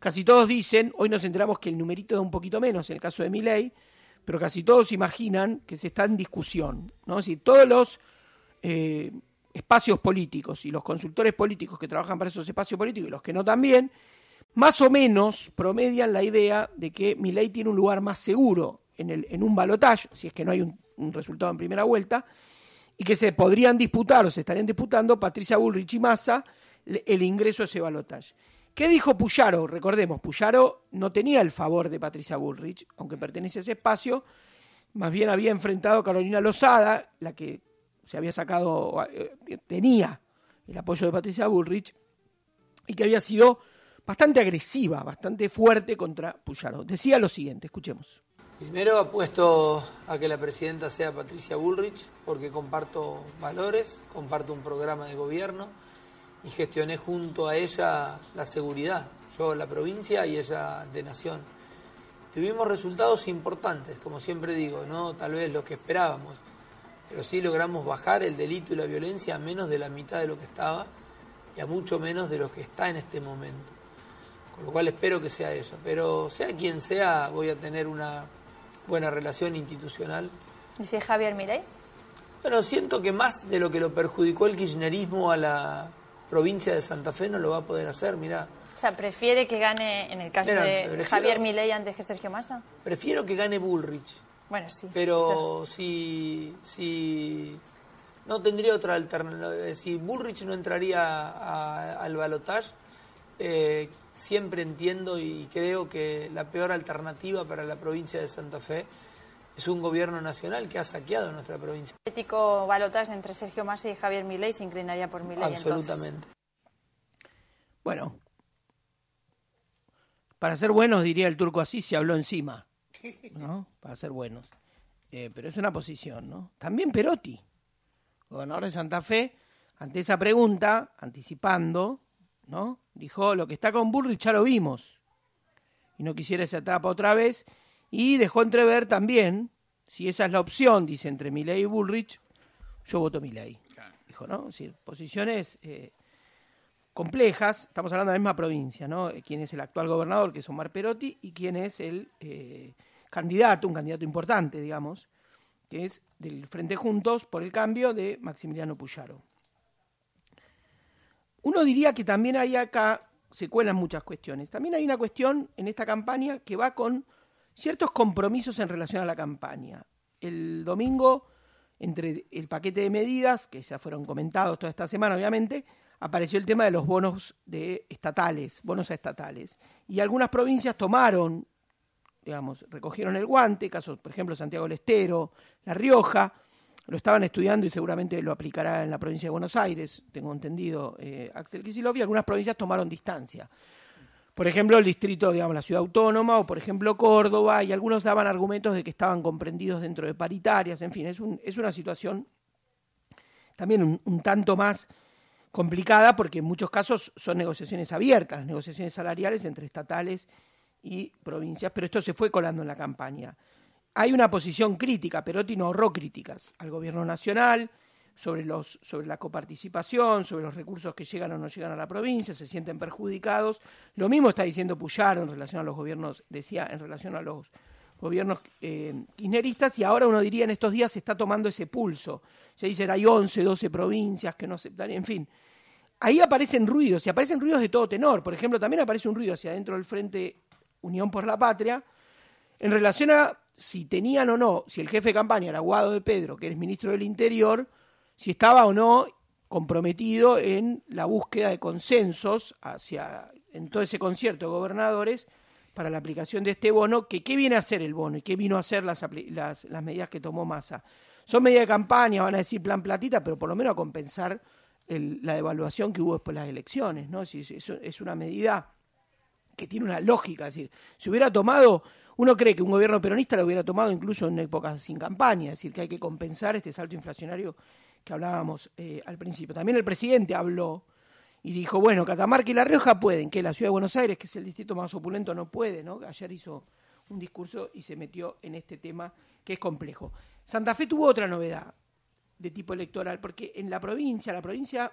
Casi todos dicen, hoy nos enteramos que el numerito da un poquito menos en el caso de Milei, pero casi todos imaginan que se está en discusión, ¿no? Es todos los eh, espacios políticos y los consultores políticos que trabajan para esos espacios políticos y los que no también, más o menos promedian la idea de que Milei tiene un lugar más seguro en, el, en un balotaje, si es que no hay un, un resultado en primera vuelta, y que se podrían disputar o se estarían disputando Patricia Bullrich y Massa el ingreso a ese balotaje. ¿Qué dijo Puyaro? Recordemos, Puyaro no tenía el favor de Patricia Bullrich, aunque pertenece a ese espacio, más bien había enfrentado a Carolina Lozada, la que se había sacado, eh, tenía el apoyo de Patricia Bullrich, y que había sido bastante agresiva, bastante fuerte contra Puyaro. Decía lo siguiente, escuchemos. Primero apuesto a que la presidenta sea Patricia Bullrich, porque comparto valores, comparto un programa de gobierno y gestioné junto a ella la seguridad, yo la provincia y ella de nación. Tuvimos resultados importantes, como siempre digo, no tal vez lo que esperábamos, pero sí logramos bajar el delito y la violencia a menos de la mitad de lo que estaba y a mucho menos de lo que está en este momento. Con lo cual espero que sea eso, pero sea quien sea, voy a tener una buena relación institucional. ¿Dice Javier Mirey? Bueno, siento que más de lo que lo perjudicó el kirchnerismo a la provincia de Santa Fe no lo va a poder hacer, mirá. O sea, ¿prefiere que gane, en el caso Mira, de prefiero- Javier Milei antes que Sergio Massa? Prefiero que gane Bullrich, Bueno, sí. pero si, si no tendría otra alternativa, si Bullrich no entraría a- al balotaje, eh, siempre entiendo y creo que la peor alternativa para la provincia de Santa Fe es un gobierno nacional que ha saqueado nuestra provincia. Ético balotaje entre Sergio Massa y Javier Milei se inclinaría por Milei Absolutamente. Bueno, para ser buenos, diría el turco así, se habló encima, ¿no? Para ser buenos. Eh, pero es una posición, ¿no? También Perotti, gobernador de Santa Fe, ante esa pregunta, anticipando, ¿no? Dijo, lo que está con Bullrich ya lo vimos. Y no quisiera esa etapa otra vez. Y dejó entrever también, si esa es la opción, dice, entre Milei y Bullrich, yo voto Milei. Dijo, ¿no? Es decir, posiciones eh, complejas, estamos hablando de la misma provincia, ¿no? Eh, Quién es el actual gobernador, que es Omar Perotti, y quién es el eh, candidato, un candidato importante, digamos, que es del Frente Juntos por el cambio de Maximiliano Puyaro. Uno diría que también hay acá, se cuelan muchas cuestiones. También hay una cuestión en esta campaña que va con ciertos compromisos en relación a la campaña. El domingo, entre el paquete de medidas, que ya fueron comentados toda esta semana, obviamente, apareció el tema de los bonos de estatales, bonos estatales. Y algunas provincias tomaron, digamos, recogieron el guante, casos, por ejemplo, Santiago del Estero, La Rioja, lo estaban estudiando y seguramente lo aplicará en la provincia de Buenos Aires, tengo entendido, eh, Axel Kicillof, y algunas provincias tomaron distancia. Por ejemplo, el distrito, digamos, la ciudad autónoma, o por ejemplo Córdoba, y algunos daban argumentos de que estaban comprendidos dentro de paritarias, en fin, es, un, es una situación también un, tanto más complicada porque en muchos casos son negociaciones abiertas, negociaciones salariales entre estatales y provincias, pero esto se fue colando en la campaña. Hay una posición crítica, Perotti no ahorró críticas al gobierno nacional sobre, los, sobre la coparticipación, sobre los recursos que llegan o no llegan a la provincia, se sienten perjudicados. Lo mismo está diciendo Puyaro en relación a los gobiernos, decía, en relación a los gobiernos eh, kirchneristas, y ahora uno diría en estos días se está tomando ese pulso. Se dicen hay 11, 12 provincias que no aceptan, en fin. Ahí aparecen ruidos, y aparecen ruidos de todo tenor. Por ejemplo, también aparece un ruido hacia adentro del Frente Unión por la Patria, en relación a si tenían o no, si el jefe de campaña era Guado de Pedro, que es ministro del Interior, si estaba o no comprometido en la búsqueda de consensos hacia en todo ese concierto de gobernadores para la aplicación de este bono, que qué viene a hacer el bono y qué vino a hacer las, las, las medidas que tomó Massa. Son medidas de campaña, van a decir plan platita, pero por lo menos a compensar el- la devaluación que hubo después de las elecciones, ¿no? Si- eso es una medida que tiene una lógica. Es decir, si hubiera tomado, uno cree que un gobierno peronista lo hubiera tomado incluso en épocas sin campaña, es decir, que hay que compensar este salto inflacionario que hablábamos eh, al principio. También el presidente habló y dijo, bueno, Catamarca y La Rioja pueden, que la ciudad de Buenos Aires, que es el distrito más opulento, no puede, ¿no? Ayer hizo un discurso y se metió en este tema que es complejo. Santa Fe tuvo otra novedad de tipo electoral, porque en la provincia, la provincia,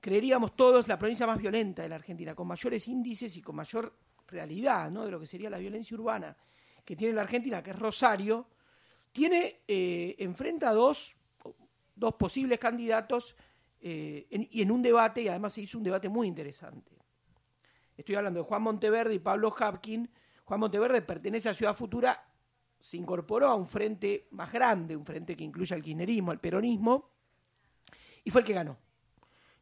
creeríamos todos, la provincia más violenta de la Argentina, con mayores índices y con mayor realidad, ¿no? De lo que sería la violencia urbana que tiene la Argentina, que es Rosario, tiene, eh, enfrenta dos, dos posibles candidatos eh, y en un debate, y además se hizo un debate muy interesante. Estoy hablando de Juan Monteverde y Pablo Hapkin. Juan Monteverde pertenece a Ciudad Futura, se incorporó a un frente más grande, un frente que incluye al kirchnerismo, al peronismo, y fue el que ganó.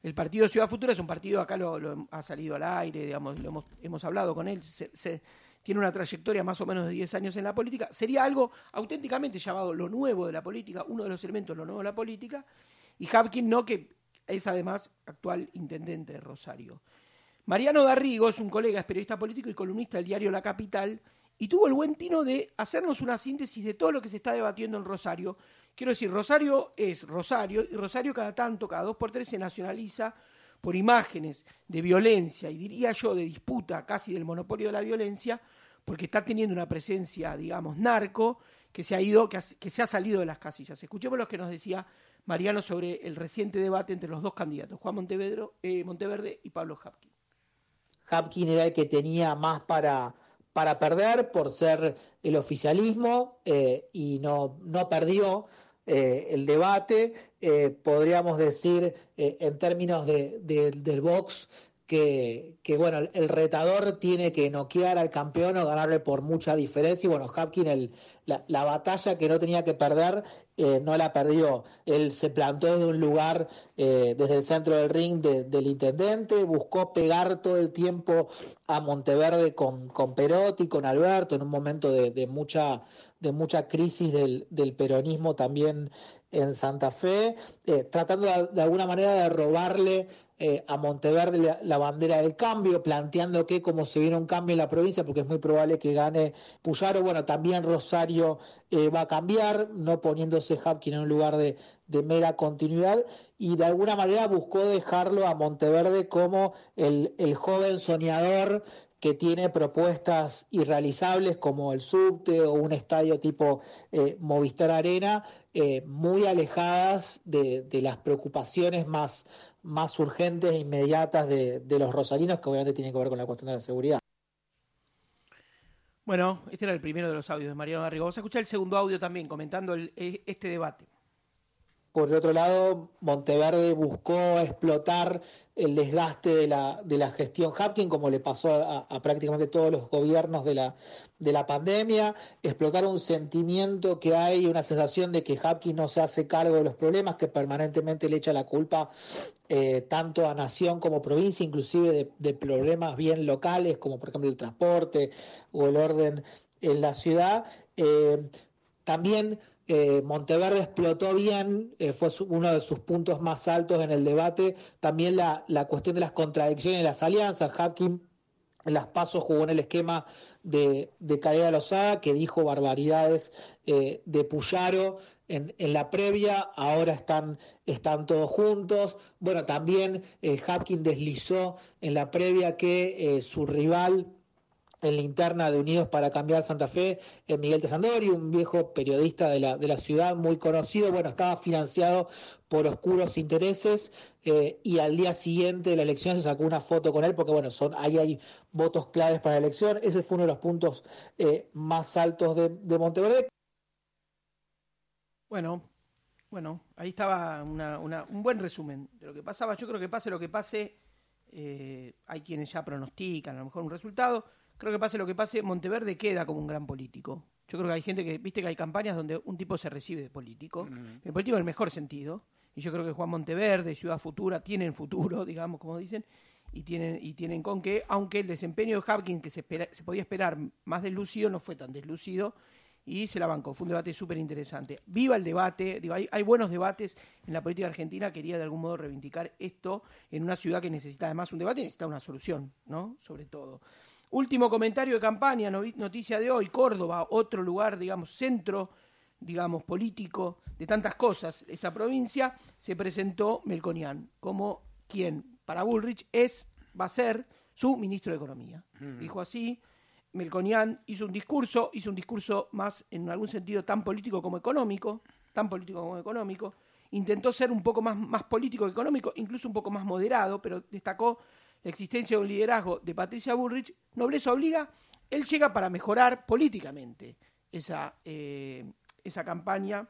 El partido Ciudad Futura es un partido, acá lo, ha salido al aire, digamos, lo hemos, hablado con él, tiene una trayectoria más o menos de 10 años en la política, sería algo auténticamente llamado lo nuevo de la política, uno de los elementos lo nuevo de la política, y Hapkin no, que es además actual intendente de Rosario. Mariano Garrigo es un colega, es periodista político y columnista del diario La Capital, y tuvo el buen tino de hacernos una síntesis de todo lo que se está debatiendo en Rosario. Quiero decir, Rosario es Rosario, y Rosario cada tanto, cada dos por tres se nacionaliza por imágenes de violencia, y diría yo de disputa casi del monopolio de la violencia, porque está teniendo una presencia, digamos, narco, que se ha ido, que, se ha salido de las casillas. Escuchemos lo que nos decía Mariano sobre el reciente debate entre los dos candidatos, Juan eh, Monteverde y Pablo Hapkin. Hapkin era el que tenía más para, para perder por ser el oficialismo eh, y no, no perdió eh, el debate. Podríamos decir en términos de, de- del box que, bueno, el, retador tiene que noquear al campeón o ganarle por mucha diferencia. Y bueno, Hapkin, el- la, la batalla que no tenía que perder, eh, no la perdió. Él se plantó desde un lugar, eh, desde el centro del ring de- del intendente, buscó pegar todo el tiempo a Monteverde con, con Perotti, con Alberto, en un momento de, mucha, de mucha crisis del, peronismo también en Santa Fe, eh, tratando de alguna manera de robarle eh, a Monteverde la, bandera del cambio, planteando que como se viene un cambio en la provincia, porque es muy probable que gane Puyaro, bueno, también Rosario eh, va a cambiar, no poniéndose Hapkin en un lugar de, de mera continuidad, y de alguna manera buscó dejarlo a Monteverde como el, el joven soñador que tiene propuestas irrealizables como el subte o un estadio tipo eh, Movistar Arena, muy alejadas de, de las preocupaciones más, más urgentes e inmediatas de, de los rosarinos, que obviamente tienen que ver con la cuestión de la seguridad. Bueno, este era el primero de los audios de Mariano Garrigo. Vamos a escuchar el segundo audio también, comentando el- eh, este debate. Por el otro lado, Monteverde buscó explotar el desgaste de la, de la gestión Hapkin, como le pasó a, prácticamente todos los gobiernos de la, de la pandemia, explotar un sentimiento que hay, una sensación de que Hapkin no se hace cargo de los problemas, que permanentemente le echa la culpa eh, tanto a nación como provincia, inclusive de, de problemas bien locales, como por ejemplo el transporte o el orden en la ciudad. Eh, también eh, Monteverde explotó bien, eh, fue uno de sus puntos más altos en el debate. También la, la cuestión de las contradicciones y las alianzas. Hapkin en las pasos jugó en el esquema de, de Calera Lozada, que dijo barbaridades eh, de Puyaro en, en la previa, ahora están, están todos juntos. Bueno, también eh, Hapkin deslizó en la previa que su rival en la interna de Unidos para Cambiar Santa Fe, eh, Miguel Tesandori, un viejo periodista de la, de la ciudad muy conocido, bueno, estaba financiado por oscuros intereses eh, y al día siguiente de la elección se sacó una foto con él porque, bueno, son, ahí hay votos claves para la elección. Ese fue uno de los puntos eh, más altos de, de Monteverde. Bueno, bueno, ahí estaba una- un buen resumen de lo que pasaba. Yo creo que pase lo que pase, hay quienes ya pronostican a lo mejor un resultado. Creo que pase lo que pase, Monteverde queda como un gran político. Yo creo que hay gente que, viste que hay campañas donde un tipo se recibe de político, el político en el mejor sentido. Y yo creo que Juan Monteverde, Ciudad Futura, tienen futuro, digamos, como dicen, y tienen, y tienen con qué, aunque el desempeño de Hapkin, que se, espera- se podía esperar más deslucido, no fue tan deslucido, y se la bancó. Fue un debate súper interesante. Viva el debate, digo, hay, hay, buenos debates en la política argentina. Quería de algún modo reivindicar esto en una ciudad que necesita además un debate y necesita una solución, ¿no? Sobre todo. Último comentario de campaña, noticia de hoy, Córdoba, otro lugar, digamos, centro, digamos, político de tantas cosas. Esa provincia se presentó Melconian como quien para Bullrich es, va a ser su ministro de Economía. Dijo así, Melconian hizo un discurso, hizo un discurso más en algún sentido tan político como económico, tan político como económico, intentó ser un poco más, más político que económico, incluso un poco más moderado, pero destacó la existencia de un liderazgo de Patricia Bullrich, nobleza obliga, él llega para mejorar políticamente esa, eh, esa campaña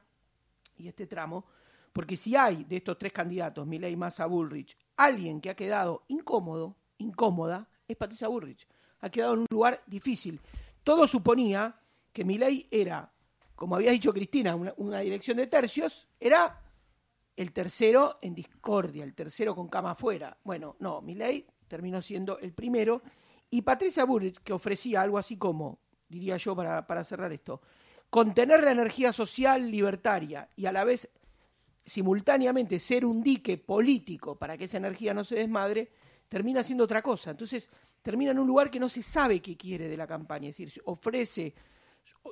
y este tramo, porque si hay de estos tres candidatos, Milei, Massa, Bullrich, alguien que ha quedado incómodo, incómoda, es Patricia Bullrich ha quedado en un lugar difícil. Todo suponía que Milei era, como había dicho Cristina, una, dirección de tercios, era el tercero en discordia, el tercero con cama afuera. Bueno, no, Milei terminó siendo el primero. Y Patricia Burrich, que ofrecía algo así como, diría yo para, para cerrar esto, contener la energía social libertaria y a la vez simultáneamente ser un dique político para que esa energía no se desmadre, termina siendo otra cosa. Entonces, termina en un lugar que no se sabe qué quiere de la campaña, es decir, se ofrece,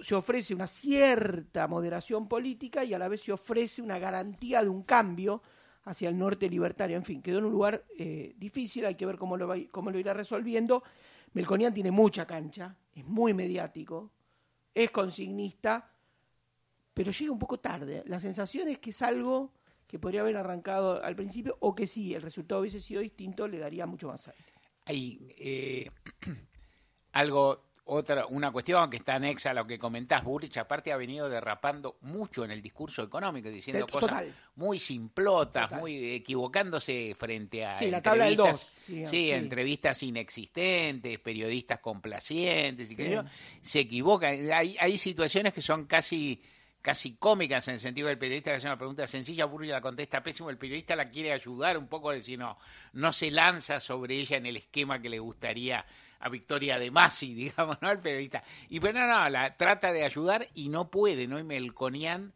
se ofrece una cierta moderación política y a la vez se ofrece una garantía de un cambio hacia el norte libertario. En fin, quedó en un lugar eh, difícil, hay que ver cómo lo, va, cómo lo irá resolviendo. Melconian tiene mucha cancha, es muy mediático, es consignista, pero llega un poco tarde. La sensación es que es algo que podría haber arrancado al principio o que si el resultado hubiese sido distinto le daría mucho más aire hay eh, algo, otra, una cuestión que está anexa a lo que comentás, Burrich, aparte ha venido derrapando mucho en el discurso económico, diciendo cosas muy simplotas, muy equivocándose frente a entrevistas, sí, entrevistas inexistentes, periodistas complacientes, y que yo, se equivoca. Hay, hay situaciones que son casi casi cómicas en el sentido del periodista que hace una pregunta sencilla, Burri la contesta pésimo, el periodista la quiere ayudar un poco, a decir, no, no se lanza sobre ella en el esquema que le gustaría a Victoria de Masi, digamos, ¿no? El periodista. Y bueno, no, la trata de ayudar y no puede, ¿no? Y Melconian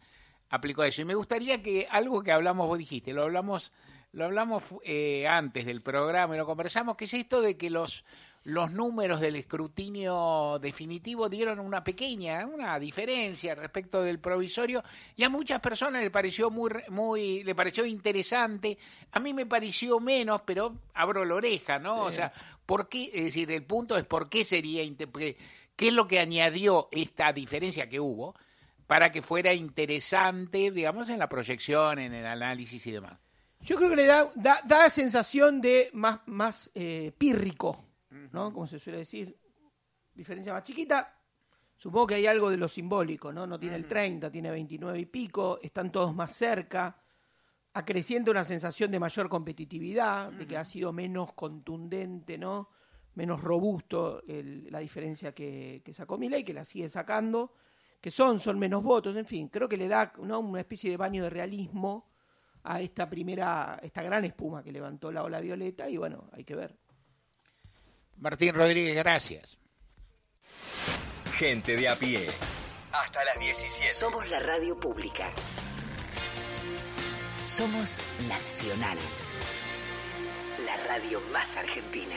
aplicó eso. Y me gustaría que algo que hablamos, vos dijiste, lo hablamos, lo hablamos eh, antes del programa y lo conversamos, que es esto de que los los números del escrutinio definitivo dieron una pequeña, una diferencia respecto del provisorio y a muchas personas le pareció muy, muy, le pareció interesante, a mí me pareció menos, pero abro la oreja, ¿no? O sea, ¿por qué? Es decir, el punto es por qué sería, qué es lo que añadió esta diferencia que hubo para que fuera interesante, digamos, en la proyección, en el análisis y demás. Yo creo que le da, da, da sensación de más, más eh, pírrico, ¿no? Como se suele decir, diferencia más chiquita. Supongo que hay algo de lo simbólico, ¿no? No tiene el 30, tiene 29 y pico, están todos más cerca. Acrecienta una sensación de mayor competitividad, de que ha sido menos contundente, ¿no? Menos robusto la diferencia que, que sacó y que la sigue sacando, que son, son menos votos, en fin, creo que le da ¿no? una especie de baño de realismo a esta primera, esta gran espuma que levantó la ola violeta y bueno, hay que ver. Martín Rodríguez, gracias. Gente de a pie. Hasta las 17. Somos la radio pública. Somos Nacional. La radio más argentina.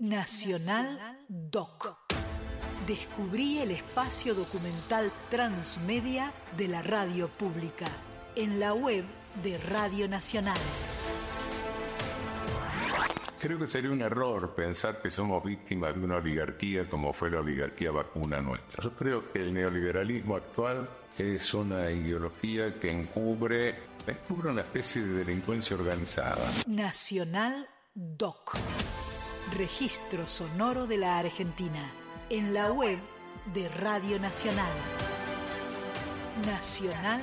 Nacional Doc. Descubrí el espacio documental transmedia de la radio pública en la web de Radio Nacional. Creo que sería un error pensar que somos víctimas de una oligarquía como fue la oligarquía vacuna nuestra. Yo creo que el neoliberalismo actual es una ideología que encubre, encubre una especie de delincuencia organizada. Nacional Doc. Registro Sonoro de la Argentina. en la web de Radio Nacional. Nacional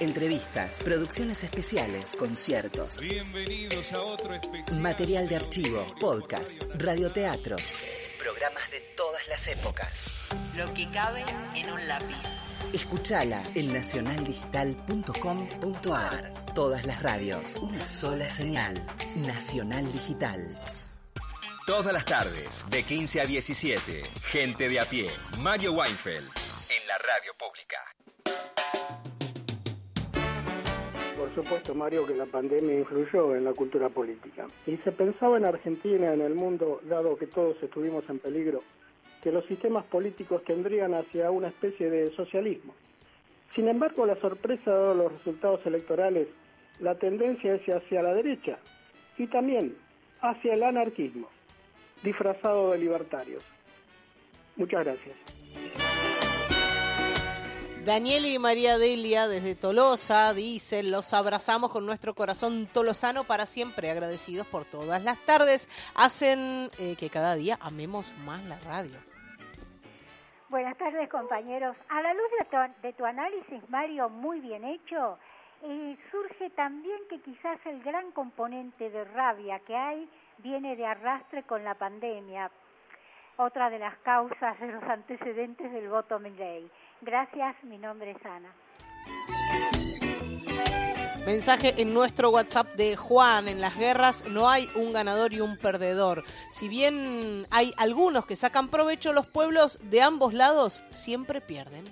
Entrevistas, producciones especiales, conciertos, Bienvenidos a otro especial. material de archivo, podcast, radioteatros, programas de todas las épocas. Lo que cabe en un lápiz. Escuchala en nacionaldigital.com.ar. Todas las radios, una sola señal. Nacional Digital. Todas las tardes, de 15 a 17, gente de a pie, Mario Weinfeld, en la radio pública. Por supuesto, Mario, que la pandemia influyó en la cultura política. Y se pensaba en Argentina, en el mundo, dado que todos estuvimos en peligro, que los sistemas políticos tendrían hacia una especie de socialismo. Sin embargo, la sorpresa, dado los resultados electorales, la tendencia es hacia la derecha y también hacia el anarquismo, disfrazado de libertarios. Muchas gracias. Daniel y María Delia desde Tolosa dicen, los abrazamos con nuestro corazón tolosano para siempre, agradecidos por todas las tardes, hacen eh, que cada día amemos más la radio. Buenas tardes compañeros. A la luz de tu, de tu análisis, Mario, muy bien hecho, eh, surge también que quizás el gran componente de rabia que hay viene de arrastre con la pandemia, otra de las causas de los antecedentes del voto Milley. Gracias, mi nombre es Ana. Mensaje en nuestro WhatsApp de Juan, en las guerras no hay un ganador y un perdedor. Si bien hay algunos que sacan provecho, los pueblos de ambos lados siempre pierden.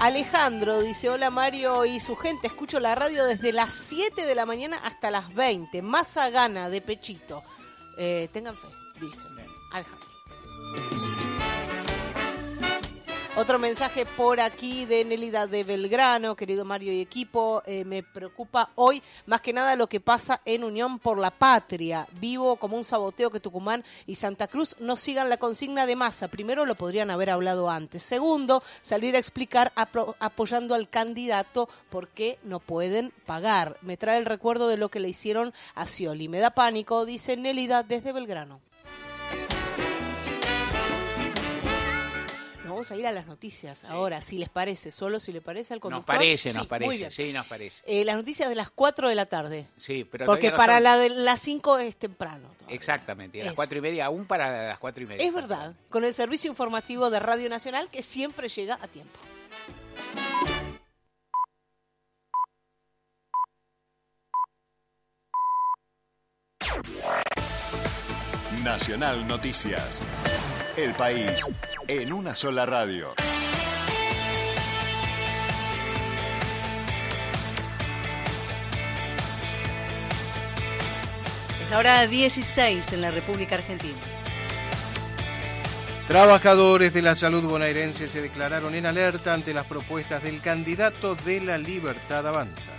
Alejandro dice, hola Mario y su gente, escucho la radio desde las 7 de la mañana hasta las 20, masa gana de pechito. Eh, tengan fe, dice Alejandro. Otro mensaje por aquí de Nelida de Belgrano, querido Mario y equipo. Eh, me preocupa hoy más que nada lo que pasa en Unión por la Patria. Vivo como un saboteo que Tucumán y Santa Cruz no sigan la consigna de masa. Primero, lo podrían haber hablado antes. Segundo, salir a explicar apoyando al candidato por qué no pueden pagar. Me trae el recuerdo de lo que le hicieron a Scioli. Me da pánico, dice Nelida desde Belgrano. Vamos a ir a las noticias ahora, si les parece, solo si les parece al Nos conductor. parece, Sí, nos parece, sí, nos parece. Eh, las noticias de las 4 de la tarde. Sí, pero Porque todavía no para son- la de las 5 es temprano. Exactamente, a las Es. cuatro y media, aún para las cuatro y media. Es verdad, con el servicio informativo de Radio Nacional que siempre llega a tiempo. Nacional Noticias. El país en una sola radio. Es la hora 16 en la República Argentina. Trabajadores de la salud bonaerense se declararon en alerta ante las propuestas del candidato de la Libertad Avanza.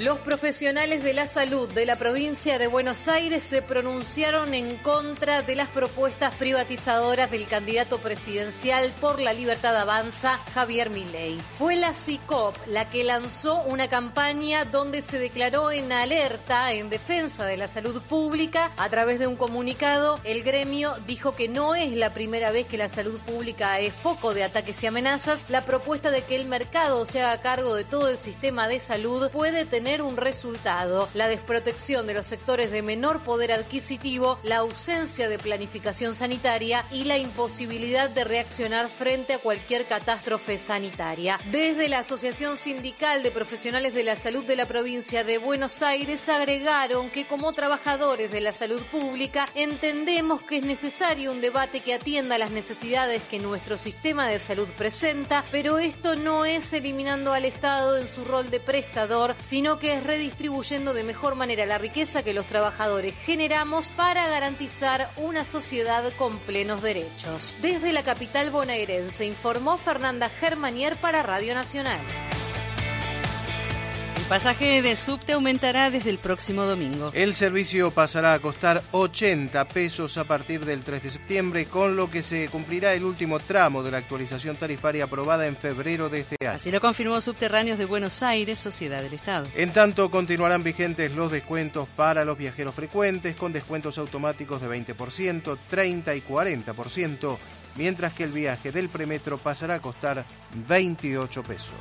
Los profesionales de la salud de la provincia de Buenos Aires se pronunciaron en contra de las propuestas privatizadoras del candidato presidencial por la libertad avanza, Javier Milei. Fue la CICOP la que lanzó una campaña donde se declaró en alerta en defensa de la salud pública. A través de un comunicado, el gremio dijo que no es la primera vez que la salud pública es foco de ataques y amenazas. La propuesta de que el mercado se haga cargo de todo el sistema de salud puede tener un resultado, la desprotección de los sectores de menor poder adquisitivo, la ausencia de planificación sanitaria y la imposibilidad de reaccionar frente a cualquier catástrofe sanitaria. Desde la Asociación Sindical de Profesionales de la Salud de la provincia de Buenos Aires agregaron que como trabajadores de la salud pública entendemos que es necesario un debate que atienda las necesidades que nuestro sistema de salud presenta, pero esto no es eliminando al Estado en su rol de prestador, sino que es redistribuyendo de mejor manera la riqueza que los trabajadores generamos para garantizar una sociedad con plenos derechos. Desde la capital bonaerense informó Fernanda Germanier para Radio Nacional pasaje de subte aumentará desde el próximo domingo. El servicio pasará a costar 80 pesos a partir del 3 de septiembre, con lo que se cumplirá el último tramo de la actualización tarifaria aprobada en febrero de este año. Así lo confirmó Subterráneos de Buenos Aires, Sociedad del Estado. En tanto, continuarán vigentes los descuentos para los viajeros frecuentes, con descuentos automáticos de 20%, 30 y 40%, mientras que el viaje del premetro pasará a costar 28 pesos.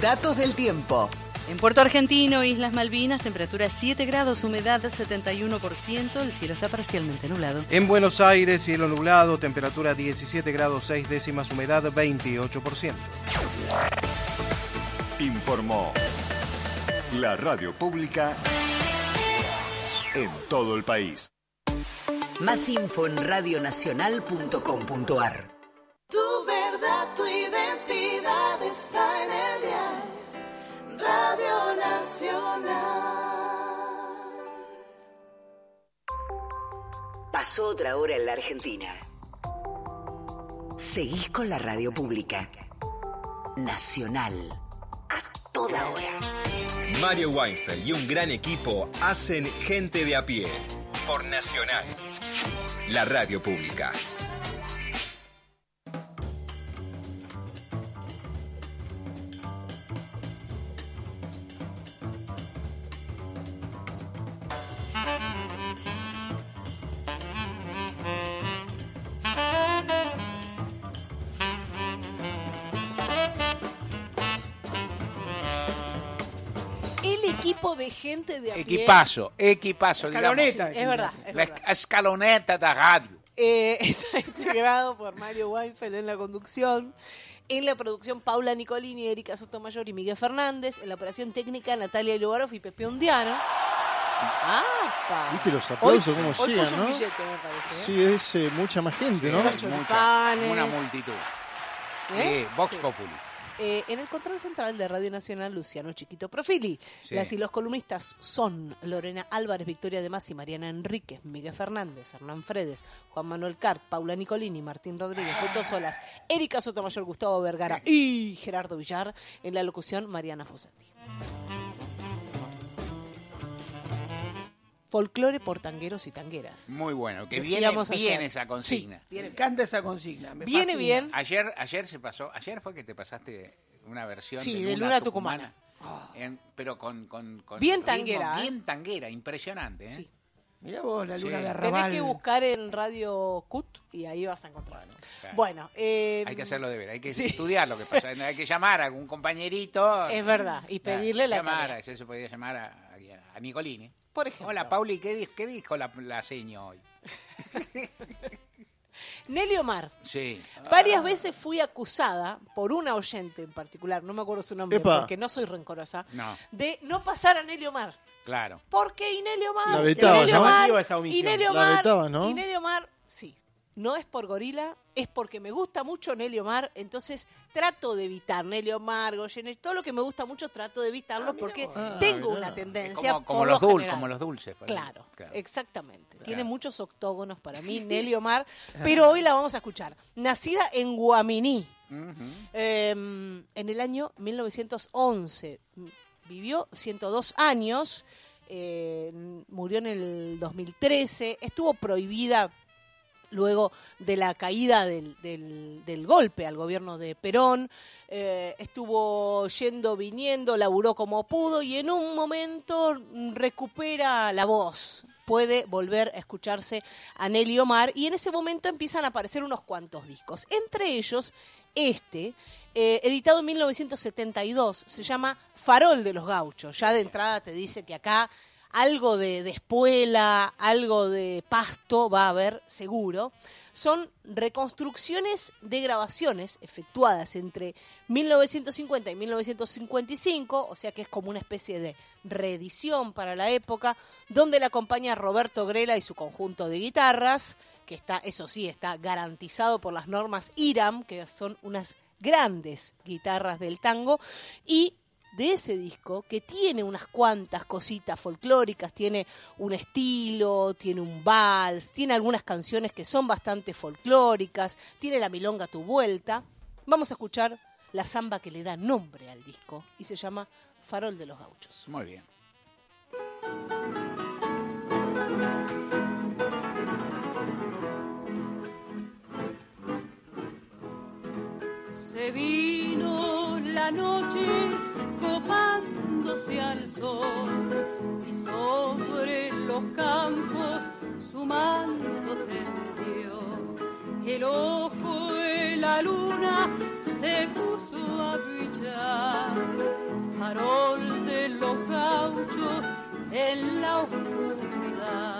Datos del tiempo. En Puerto Argentino, Islas Malvinas, temperatura 7 grados, humedad 71%, el cielo está parcialmente nublado. En Buenos Aires, cielo nublado, temperatura 17 grados 6 décimas, humedad 28%. Informó la radio pública en todo el país. Más info en radionacional.com.ar. Tu verdad, tu identidad está en el diario Radio Nacional. Pasó otra hora en la Argentina. Seguís con la radio pública. Nacional. A toda hora. Mario Weinfeld y un gran equipo hacen gente de a pie. Por Nacional. La radio pública. De gente de a pie. Equipazo, equipazo, escaloneta, Es verdad. la escaloneta de radio. Eh, está integrado por Mario Weinfeld en la conducción. En la producción, Paula Nicolini, Erika Sotomayor y Miguel Fernández. En la operación técnica, Natalia Lubarov y Pepe Undiano. Ah, ¿Viste los aplausos cómo hoy llegan, puso no? un billete, me parece, ¿eh? Sí, es eh, mucha más gente, ¿no? Mucha, una multitud. ¿Eh? Sí, Vox Sí. Populi. Eh, en el control central de Radio Nacional, Luciano Chiquito Profili. Sí. Las y los columnistas son Lorena Álvarez, Victoria de Masi, Mariana Enríquez, Miguel Fernández, Hernán Fredes, Juan Manuel Carp, Paula Nicolini, Martín Rodríguez, Beto Solas, Erika Sotomayor, Gustavo Vergara y Gerardo Villar. En la locución, Mariana Fosetti. Folclore por tangueros y tangueras. Muy bueno, que viene Decíamos bien ayer. esa consigna. Me encanta esa consigna. me Viene fascina. bien. Ayer, ayer se pasó, ayer fue que te pasaste una versión Sí, de de Luna, Luna Tucumana. En- pero con, con, con Bien ritmo tanguera, ¿eh? Bien tanguera, impresionante. ¿eh? Mirá vos, la luna Sí. de Tenés arrabal. que buscar en Radio CUT y ahí vas a encontrar. Claro. Bueno, eh, Hay que hacerlo de ver, hay que sí. estudiar lo que pasa. Hay que llamar a algún compañerito. Es verdad, y Claro, pedirle la llamar, tarea. Eso se podría llamar a Nicolini. Por ejemplo. Hola, Pauli, ¿qué, di- qué dijo la, la seño hoy? Nelly Omar. Sí. Varias veces fui acusada por una oyente en particular, no me acuerdo su nombre Epa. porque no soy rencorosa, No, de no pasar a Nelly Omar. claro. ¿Por qué y Nelly Omar? La vetaba, y Nelly ¿no? Omar, Llamativa esa omisión. y Nelly La Omar, vetaba, ¿no? y Nelly Omar, sí. No es por gorila, es porque me gusta mucho Nelly Omar, entonces trato de evitar Nelly Omar, Goyeneche, todo lo que me gusta mucho trato de evitarlo porque tengo una tendencia Como, como por los lo dul- general. como los dulces. Claro, exactamente. Tiene muchos octógonos para mí, Nelly Omar, pero hoy la vamos a escuchar. Nacida en Guaminí, Em, en el año 1911. Vivió 102 años, eh, murió en el 2013, estuvo prohibida luego de la caída del, golpe al gobierno de Perón, eh, estuvo yendo, viniendo, laburó como pudo y en un momento recupera la voz, puede volver a escucharse a Nelly Omar y en ese momento empiezan a aparecer unos cuantos discos, entre ellos este, eh, editado en 1972, se llama Farol de los Gauchos, ya de entrada te dice que acá algo de, de, espuela, algo de pasto va a haber seguro. Son reconstrucciones de grabaciones efectuadas entre 1950 y 1955, o sea que es como una especie de reedición para la época, donde le acompaña Roberto Grela y su conjunto de guitarras, que está, eso sí, está garantizado por las normas IRAM, que son unas grandes guitarras del tango, y de ese disco que tiene unas cuantas cositas folclóricas, tiene un estilo, tiene un vals, tiene algunas canciones que son bastante folclóricas, tiene la milonga tu vuelta. Vamos a escuchar la samba que le da nombre al disco y se llama Farol de los Gauchos. Muy bien. Se vino la noche copándose al sol y sobre los campos su manto tendió. El ojo de la luna se puso a brillar, farol de los gauchos en la oscuridad.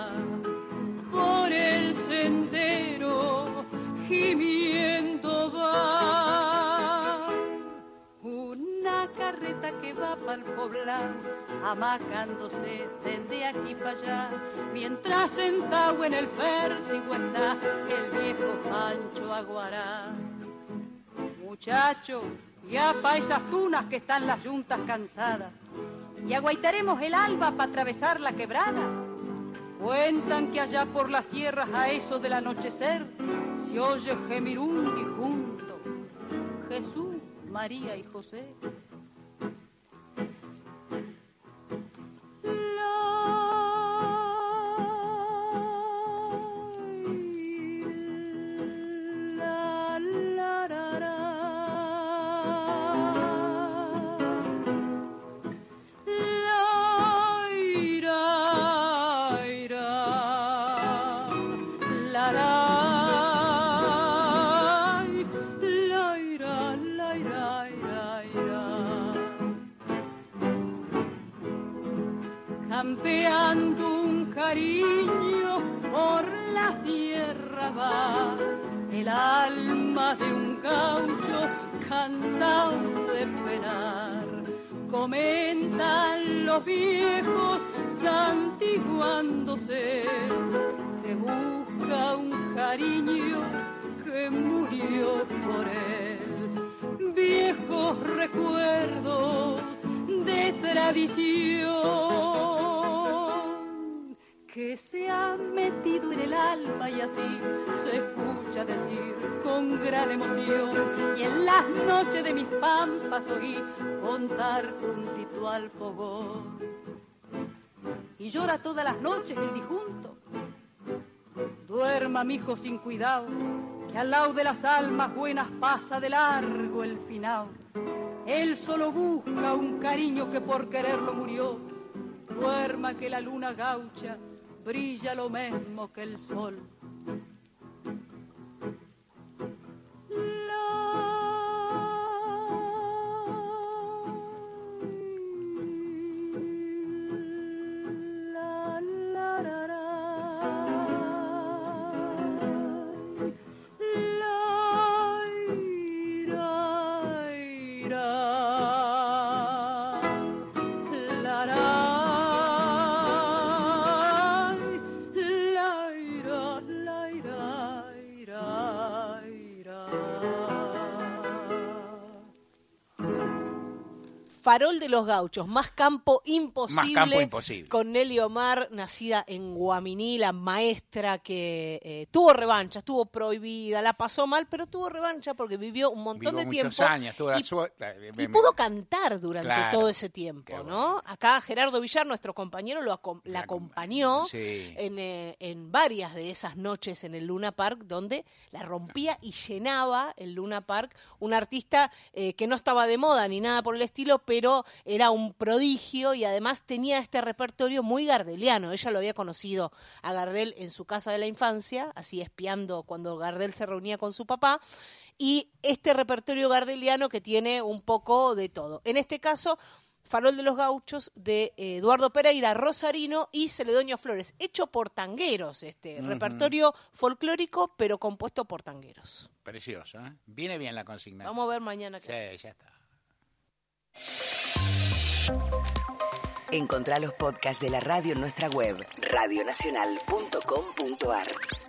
Que va para el poblado, amacándose desde aquí para allá, mientras sentado en el vértigo está el viejo Pancho Aguará. Muchacho, ya pa' esas tunas que están las yuntas cansadas, y aguaitaremos el alba para atravesar la quebrada. Cuentan que allá por las sierras a eso del anochecer se oye gemirungi junto. Jesús, María y José. Alma de un gaucho cansado de esperar. Comentan los viejos santiguándose que busca un cariño que murió por él. Viejos recuerdos de tradición que se ha metido en el alma y así se escucha decir con gran emoción. Y en las noches de mis pampas oí contar juntito al fogón. Y llora todas las noches el difunto. Duerma mi hijo sin cuidado que al lado de las almas buenas pasa de largo el final él solo busca un cariño que por quererlo murió. Duerma que la luna gaucha brilla lo mismo que el sol. Farol de los Gauchos, más campo imposible. Más campo imposible. Con Nelly Omar, nacida en Guaminí, la maestra que eh, tuvo revancha, estuvo prohibida, la pasó mal, pero tuvo revancha porque vivió un montón de tiempo. años, tuvo la y, suerte- y pudo cantar durante Claro, todo ese tiempo, ¿no? Acá Gerardo Villar, nuestro compañero, lo acom- la acompañó Sí. en, eh, en varias de esas noches en el Luna Park, donde la rompía y llenaba el Luna Park. Un artista eh, que no estaba de moda ni nada por el estilo, pero era un prodigio y además tenía este repertorio muy gardeliano. Ella lo había conocido a Gardel en su casa de la infancia, así espiando cuando Gardel se reunía con su papá. Y este repertorio gardeliano que tiene un poco de todo. En este caso, Farol de los Gauchos de Eduardo Pereira, Rosarino y Celedonio Flores, hecho por tangueros, este repertorio folclórico, pero compuesto por tangueros. Precioso, ¿eh? Viene bien la consigna. Vamos a ver mañana qué Sí, hace. ya está. Encontrá los podcasts de la radio en nuestra web, radionacional.com.ar.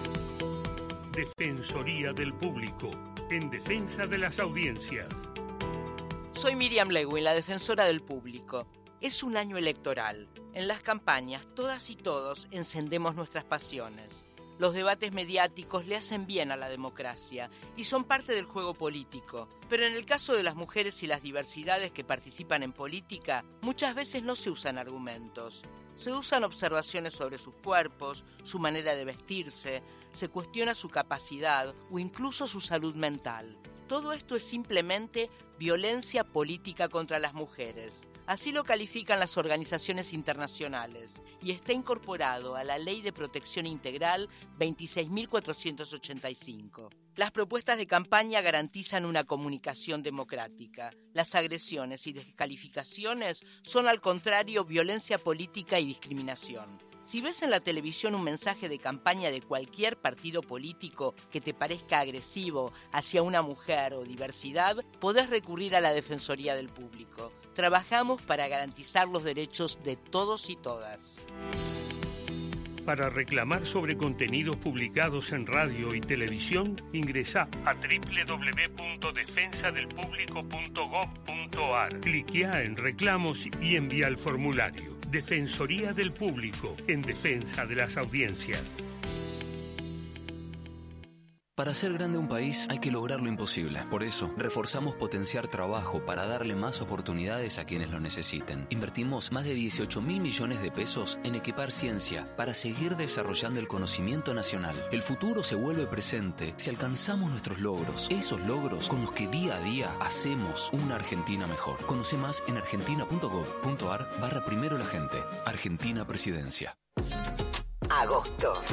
Defensoría del Público, en defensa de las audiencias. Soy Miriam Lewin, la defensora del público. Es un año electoral. En las campañas, todas y todos encendemos nuestras pasiones. Los debates mediáticos le hacen bien a la democracia y son parte del juego político. Pero en el caso de las mujeres y las diversidades que participan en política, muchas veces no se usan argumentos. Se usan observaciones sobre sus cuerpos, su manera de vestirse, se cuestiona su capacidad o incluso su salud mental. Todo esto es simplemente violencia política contra las mujeres. Así lo califican las organizaciones internacionales y está incorporado a la Ley de Protección Integral 26.485. Las propuestas de campaña garantizan una comunicación democrática. Las agresiones y descalificaciones son al contrario violencia política y discriminación. Si ves en la televisión un mensaje de campaña de cualquier partido político que te parezca agresivo hacia una mujer o diversidad, podés recurrir a la Defensoría del Público. Trabajamos para garantizar los derechos de todos y todas. Para reclamar sobre contenidos publicados en radio y televisión, ingresa a www.defensadelpublico.gov.ar. Cliquea en reclamos y envía el formulario. Defensoría del Público, en defensa de las audiencias. Para hacer grande un país hay que lograr lo imposible. Por eso, reforzamos potenciar trabajo para darle más oportunidades a quienes lo necesiten. Invertimos más de 18 mil millones de pesos en equipar ciencia para seguir desarrollando el conocimiento nacional. El futuro se vuelve presente si alcanzamos nuestros logros, esos logros con los que día a día hacemos una Argentina mejor. Conoce más en argentina.gov.ar barra primero la gente. Argentina Presidencia. Agosto.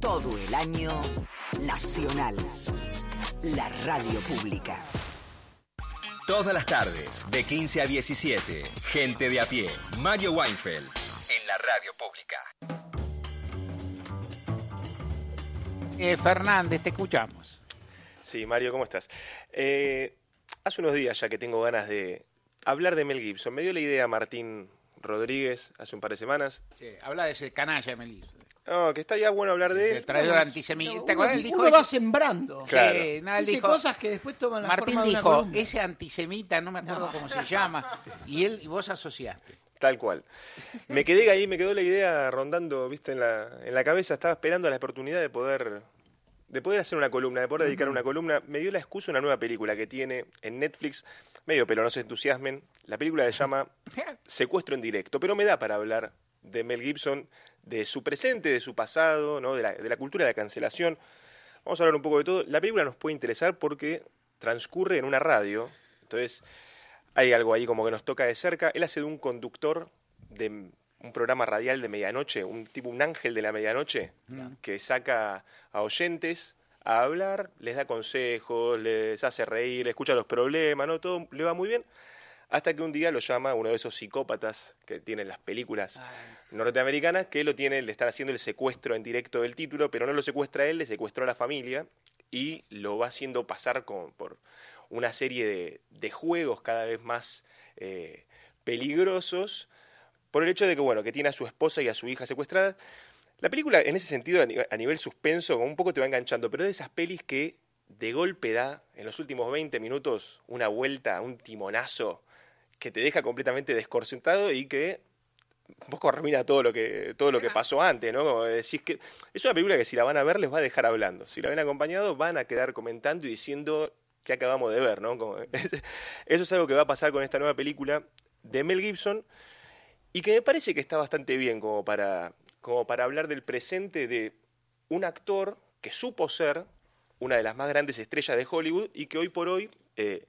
Todo el año nacional. La radio pública. Todas las tardes, de 15 a 17, gente de a pie, Mario Weinfeld, en la radio pública. Eh, Fernández, te escuchamos. Sí, Mario, ¿cómo estás? Eh, hace unos días ya que tengo ganas de hablar de Mel Gibson. Me dio la idea Martín Rodríguez hace un par de semanas. Sí, habla de ese canalla, Melís. No, que está ya bueno hablar de El él. traidor Bueno, antisemita. ¿Te Uno, dijo eso? va sembrando. Sí, Claro. nada, él Dice dijo, cosas que después toman la Martín forma de una dijo, columna. ese antisemita, no me acuerdo cómo se llama, y él y vos asociaste. Tal cual. Me quedé ahí, me quedó la idea rondando, viste, en la, en la cabeza. Estaba esperando la oportunidad de poder, de poder hacer una columna, de poder dedicar una columna. Me dio la excusa una nueva película que tiene en Netflix, medio pero no se entusiasmen. La película se llama Secuestro en directo, pero me da para hablar de Mel Gibson, de su presente, de su pasado, ¿no? de, la, de la cultura de la cancelación. Vamos a hablar un poco de todo. La película nos puede interesar porque transcurre en una radio, entonces hay algo ahí como que nos toca de cerca. Él hace de un conductor de un programa radial de medianoche, un tipo, un ángel de la medianoche, que saca a oyentes a hablar, les da consejos, les hace reír, escucha los problemas, ¿no? Todo le va muy bien. Hasta que un día lo llama uno de esos psicópatas que tienen las películas norteamericanas, que lo tiene, le están haciendo el secuestro en directo del título, pero no lo secuestra él, le secuestró a la familia y lo va haciendo pasar por una serie de, juegos cada vez más eh, peligrosos por el hecho de que, bueno, que tiene a su esposa y a su hija secuestradas. La película, en ese sentido, a nivel, suspenso, un poco te va enganchando, pero es de esas pelis que de golpe da, en los últimos 20 minutos, una vuelta, un timonazo que te deja completamente desconcentrado y que un poco arruina todo lo que todo lo que pasó antes, ¿no? decís que es una película que si la van a ver les va a dejar hablando. Si la ven acompañado van a quedar comentando y diciendo que acabamos de ver, ¿no? eso es algo que va a pasar con esta nueva película de Mel Gibson y que me parece que está bastante bien como para, como para hablar del presente de un actor que supo ser una de las más grandes estrellas de Hollywood y que hoy por hoy eh,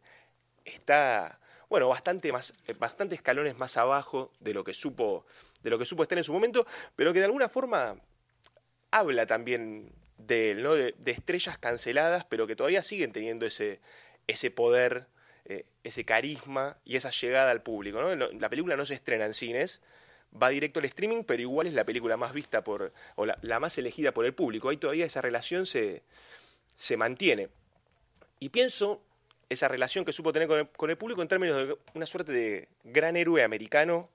está, bueno, bastante más, eh, bastante escalones más abajo de lo que supo, de lo que supo estar en su momento, pero que de alguna forma habla también de ¿no? de, estrellas canceladas, pero que todavía siguen teniendo ese, ese poder eh, ese carisma y esa llegada al público. ¿no? La película no se estrena en cines, va directo al streaming, pero igual es la película más vista por, o la, más elegida por el público. Ahí todavía esa relación se, se mantiene. Y pienso esa relación que supo tener con el, con el, público en términos de una suerte de gran héroe americano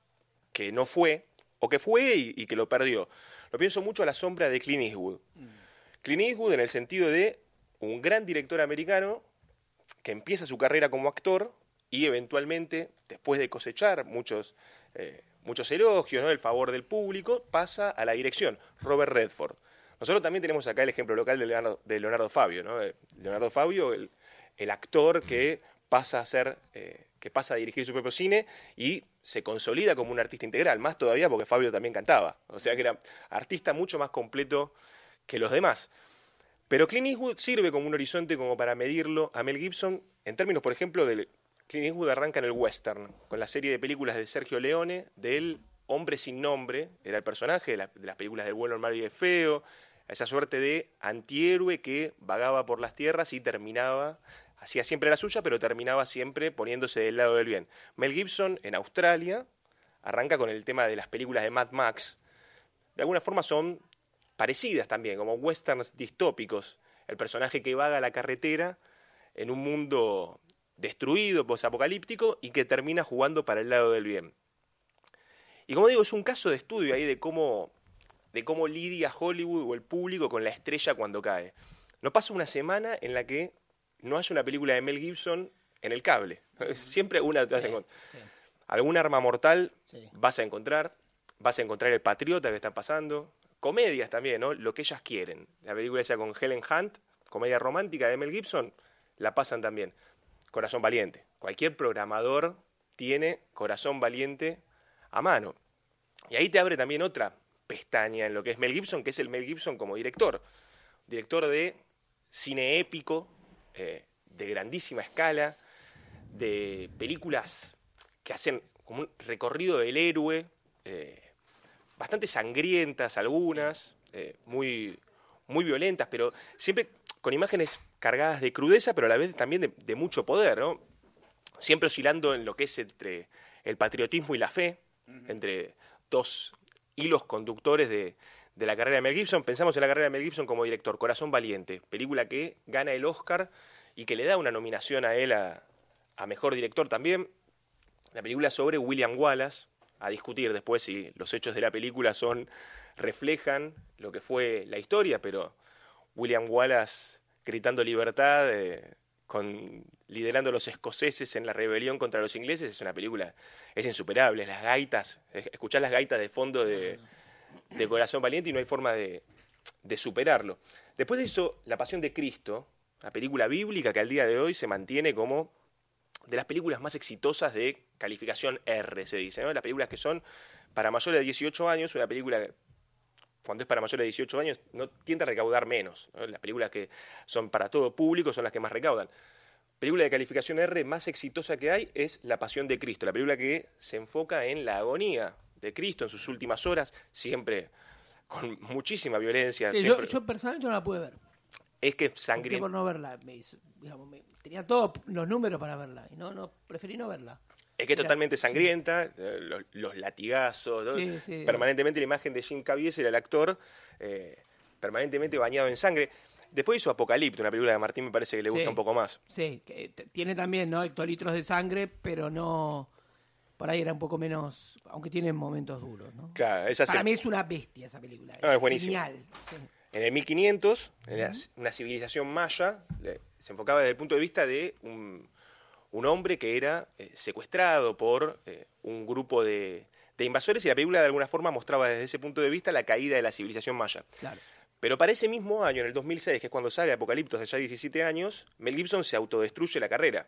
que no fue, o que fue y, que lo perdió. Lo pienso mucho a la sombra de Clint Eastwood. Clint Eastwood en el sentido de un gran director americano que empieza su carrera como actor y eventualmente, después de cosechar muchos, eh, muchos elogios, ¿no? el favor del público, pasa a la dirección, Robert Redford. Nosotros también tenemos acá el ejemplo local de Leonardo, de Leonardo Fabio, ¿no? Leonardo Fabio, el, el, actor que pasa a ser, eh, que pasa a dirigir su propio cine y se consolida como un artista integral, más todavía porque Fabio también cantaba, o sea que era artista mucho más completo que los demás. Pero Clint Eastwood sirve como un horizonte como para medirlo a Mel Gibson en términos, por ejemplo, del Clint Eastwood arranca en el western, con la serie de películas de Sergio Leone, del Hombre sin nombre, era el personaje de, las películas del bueno, el malo y el feo, esa suerte de antihéroe que vagaba por las tierras y terminaba, hacía siempre la suya, pero terminaba siempre poniéndose del lado del bien. Mel Gibson en Australia arranca con el tema de las películas de Mad Max. De alguna forma son parecidas también, como westerns distópicos. El personaje que vaga la carretera en un mundo destruido, posapocalíptico, y que termina jugando para el lado del bien. Y como digo, es un caso de estudio ahí de cómo, de cómo lidia Hollywood o el público con la estrella cuando cae. No pasa una semana en la que no haya una película de Mel Gibson en el cable. Siempre una te vas a encontrar. Algún arma mortal vas a encontrar. Vas a encontrar el patriota que está pasando comedias también, ¿no? Lo que ellas quieren. La película esa con Helen Hunt, comedia romántica de Mel Gibson, la pasan también. Corazón Valiente. Cualquier programador tiene Corazón Valiente a mano. Y ahí te abre también otra pestaña en lo que es Mel Gibson, que es el Mel Gibson como director. Director de cine épico, eh, de grandísima escala, de películas que hacen como un recorrido del héroe, eh, bastante sangrientas algunas, eh, muy, muy violentas, pero siempre con imágenes cargadas de crudeza, pero a la vez también de, mucho poder, ¿no? Siempre oscilando en lo que es entre el patriotismo y la fe, entre dos hilos conductores de, de la carrera de Mel Gibson. Pensamos en la carrera de Mel Gibson como director, Corazón Valiente, película que gana el Oscar y que le da una nominación a él a, Mejor Director también. La película sobre William Wallace, a discutir después si los hechos de la película son reflejan lo que fue la historia, pero William Wallace gritando libertad, eh, con, liderando a los escoceses en la rebelión contra los ingleses, es una película, es insuperable. Las gaitas, escuchar las gaitas de fondo de, de Corazón Valiente y no hay forma de, de superarlo. Después de eso, La Pasión de Cristo, la película bíblica que al día de hoy se mantiene como de las películas más exitosas de calificación R, se dice, ¿no? Las películas que son para mayores de 18 años, una película cuando es para mayores de 18 años no tiende a recaudar menos. Las películas que son para todo público son las que más recaudan. Película de calificación R más exitosa que hay es La Pasión de Cristo, la película que se enfoca en la agonía de Cristo en sus últimas horas, siempre con muchísima violencia. yo, personalmente no la pude ver. es que sangrienta. por no verla. Me hizo- digamos, me- tenía todos los números para verla. Y no, no, preferí no verla. Es que es totalmente sangrienta, eh, los, los latigazos, ¿no? Sí, sí. permanentemente la imagen de Jim Caviezel, el actor, eh, permanentemente bañado en sangre. Después hizo Apocalipto, una película de Martín me parece que le gusta Sí. un poco más. Sí, que tiene también, ¿no? Hectolitros de sangre, pero no. Por ahí era un poco menos. Aunque tiene momentos duros, ¿no? Claro, esa Para se- mí es una bestia esa película. No, es buenísima. Sí. En el 1500, en la- una civilización maya, le- se enfocaba desde el punto de vista de un, un hombre que era eh, secuestrado por eh, un grupo de, de invasores y la película de alguna forma mostraba desde ese punto de vista la caída de la civilización maya. Claro. Pero para ese mismo año, en el 2006, que es cuando sale Apocalipto, hace ya 17 años, Mel Gibson se autodestruye la carrera.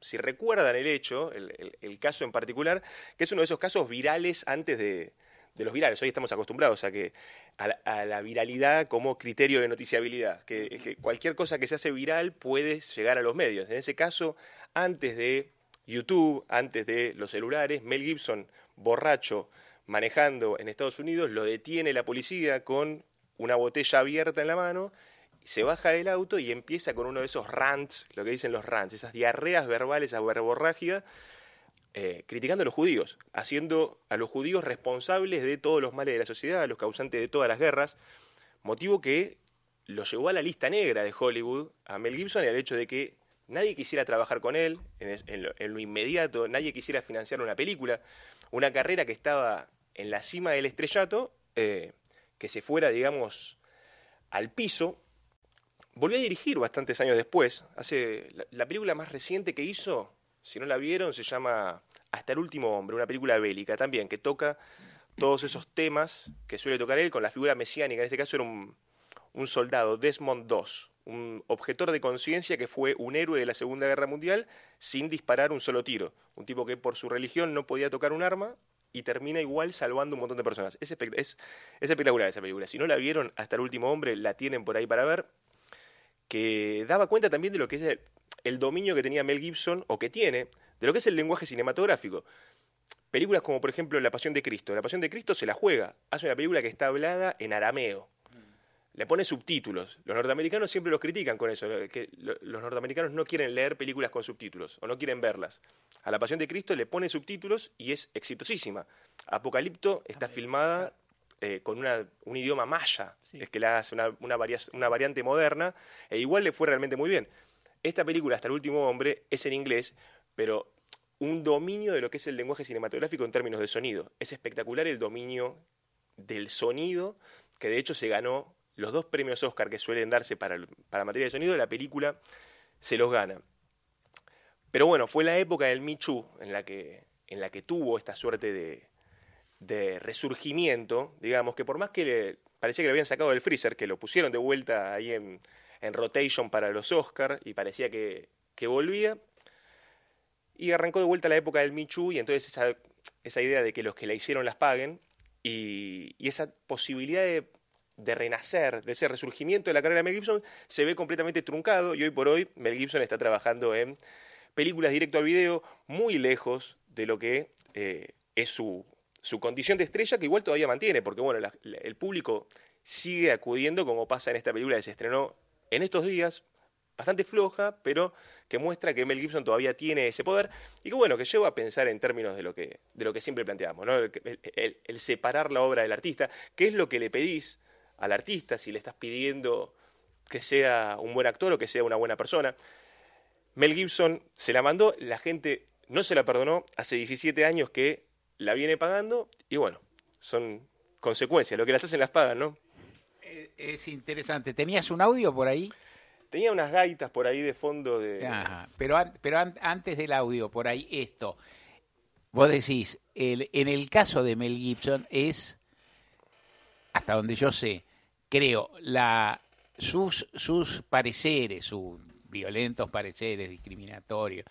Si recuerdan el hecho, el, caso en particular, que es uno de esos casos virales antes de, los virales. Hoy estamos acostumbrados a que a la, a la viralidad como criterio de noticiabilidad, que cualquier cosa que se hace viral puede llegar a los medios. En ese caso, antes de YouTube, antes de los celulares, Mel Gibson, borracho, manejando en Estados Unidos, lo detiene la policía con una botella abierta en la mano, se baja del auto y empieza con uno de esos rants, lo que dicen los rants, esas diarreas verbales, esa verborragia, eh, criticando a los judíos, haciendo a los judíos responsables de todos los males de la sociedad, los causantes de todas las guerras, motivo que lo llevó a la lista negra de Hollywood, a Mel Gibson, y al hecho de que nadie quisiera trabajar con él en, lo inmediato, nadie quisiera financiar una película, una carrera que estaba en la cima del estrellato, eh, que se fuera, digamos, al piso. Volvió a dirigir bastantes años después. Hace la, la película más reciente que hizo, si no la vieron, se llama Hasta el último hombre, una película bélica también, que toca todos esos temas que suele tocar él con la figura mesiánica. En este caso era un, soldado, Desmond II, un objetor de conciencia que fue un héroe de la Segunda Guerra Mundial sin disparar un solo tiro. Un tipo que por su religión no podía tocar un arma y termina igual salvando un montón de personas. Es espectacular esa película. Si no la vieron hasta el último hombre, la tienen por ahí para ver. Que daba cuenta también de lo que es el, el dominio que tenía Mel Gibson, o que tiene, de lo que es el lenguaje cinematográfico. Películas como, por ejemplo, La Pasión de Cristo. La Pasión de Cristo se la juega. Hace una película que está hablada en arameo. Le pone subtítulos. Los norteamericanos siempre los critican con eso, que lo- los norteamericanos no quieren leer películas con subtítulos o no quieren verlas. A La Pasión de Cristo le pone subtítulos y es exitosísima. Apocalipto está filmada eh, con una- un idioma maya, es que la hace una, una, varia- una variante moderna, e igual le fue realmente muy bien. Esta película, hasta el último hombre, es en inglés, pero un dominio de lo que es el lenguaje cinematográfico en términos de sonido. Es espectacular el dominio del sonido, que de hecho se ganó los dos premios Oscar que suelen darse para, para materia de sonido, la película se los gana. Pero bueno, fue la época del Too en la que, en la que tuvo esta suerte de, de resurgimiento, digamos, que por más que le, parecía que lo habían sacado del freezer, que lo pusieron de vuelta ahí en, en rotation para los Oscar y parecía que, que volvía, y arrancó de vuelta la época del Too y entonces esa, esa idea de que los que la hicieron las paguen y, y esa posibilidad de, de renacer, de ese resurgimiento de la carrera de Mel Gibson se ve completamente truncado y hoy por hoy Mel Gibson está trabajando en películas directo al video muy lejos de lo que eh, es su, su condición de estrella que igual todavía mantiene porque bueno, el público sigue acudiendo como pasa en esta película que se estrenó en estos días, bastante floja, pero que muestra que Mel Gibson todavía tiene ese poder y que bueno, que lleva a pensar en términos de lo que, de lo que siempre planteamos, ¿no? el separar la obra del artista, qué es lo que le pedís al artista, si le estás pidiendo que sea un buen actor o que sea una buena persona. Mel Gibson se la mandó, la gente no se la perdonó, hace 17 años que la viene pagando y bueno, son consecuencias, lo que las hacen las pagan, ¿no? Es interesante. ¿Tenías un audio por ahí? Tenía unas gaitas por ahí de fondo de... Ajá, Pero, an- pero an- antes del audio, por ahí, esto. Vos decís, el, en el caso de Mel Gibson es, hasta donde yo sé, creo, la, sus, sus pareceres, sus violentos pareceres discriminatorios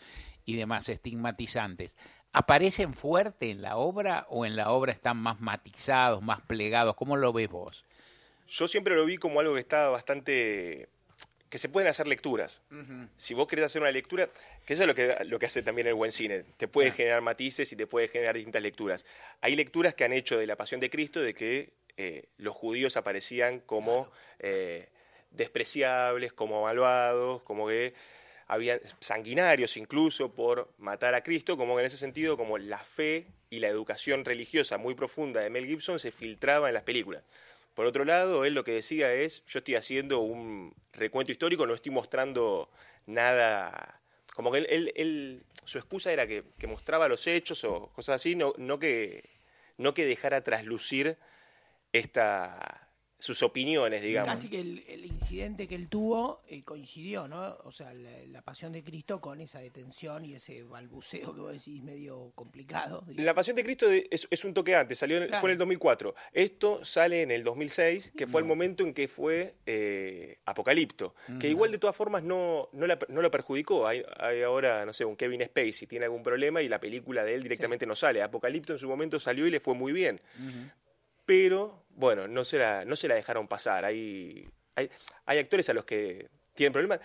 y demás estigmatizantes, ¿aparecen fuerte en la obra o en la obra están más matizados, más plegados? ¿Cómo lo ves vos? Yo siempre lo vi como algo que está bastante... que se pueden hacer lecturas. Si vos querés hacer una lectura, que eso es lo que, lo que hace también el buen cine, te puede generar matices y te puede generar distintas lecturas. Hay lecturas que han hecho de la Pasión de Cristo de que eh, los judíos aparecían como eh, despreciables, como malvados, como que habían sanguinarios incluso por matar a Cristo, como en ese sentido como la fe y la educación religiosa muy profunda de Mel Gibson se filtraba en las películas. Por otro lado, él lo que decía es, yo estoy haciendo un recuento histórico, no estoy mostrando nada, como que él, su excusa era que, que, mostraba los hechos o cosas así, no, no, que, no que dejara traslucir esta, sus opiniones, digamos. Casi que el, incidente que él tuvo eh, coincidió, ¿no? O sea, la, pasión de Cristo con esa detención y ese balbuceo que vos decís medio complicado. La pasión de Cristo es, un toque antes, salió fue en el 2004. Esto sale en el 2006, que fue el momento en que fue eh, Apocalipto, que igual de todas formas no, no, la, no lo perjudicó. Hay, hay, ahora, no sé, un Kevin Spacey tiene algún problema y la película de él directamente no sale. Apocalipto en su momento salió y le fue muy bien pero bueno, no se la, no se la dejaron pasar. Hay, hay, hay actores a los que tienen problemas.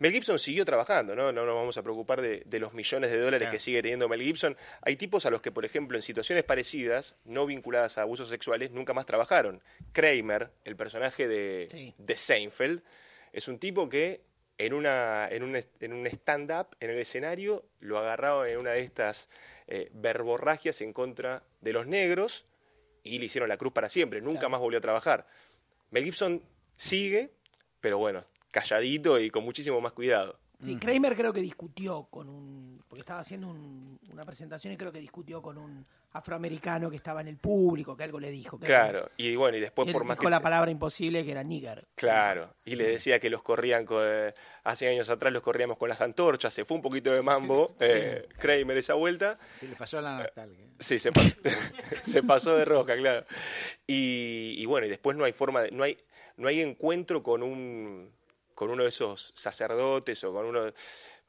Mel Gibson siguió trabajando, ¿no? No nos vamos a preocupar de, los millones de dólares que sigue teniendo Mel Gibson. Hay tipos a los que, por ejemplo, en situaciones parecidas, no vinculadas a abusos sexuales, nunca más trabajaron. Kramer, el personaje de, de Seinfeld, es un tipo que en, una, en un, en un stand-up, en el escenario, lo agarraron en una de estas eh, verborragias en contra de los negros y le hicieron la cruz para siempre, nunca más volvió a trabajar. Mel Gibson sigue, pero bueno, calladito y con muchísimo más cuidado. Sí, Kramer creo que discutió con un, porque estaba haciendo una presentación y creo que discutió con un afroamericano que estaba en el público, que algo le dijo. claro, y bueno, y después por más dijo la palabra imposible que era nigger. Claro, y le decía que los corrían, con, eh, hace años atrás los corríamos con las antorchas, se fue un poquito de mambo, eh, Kramer esa vuelta. Sí, le pasó la nostalgia. Sí, se pasó, se pasó de roca, claro. Y, y, bueno, y después no hay forma, de, no hay, no hay encuentro con un con uno de esos sacerdotes o con uno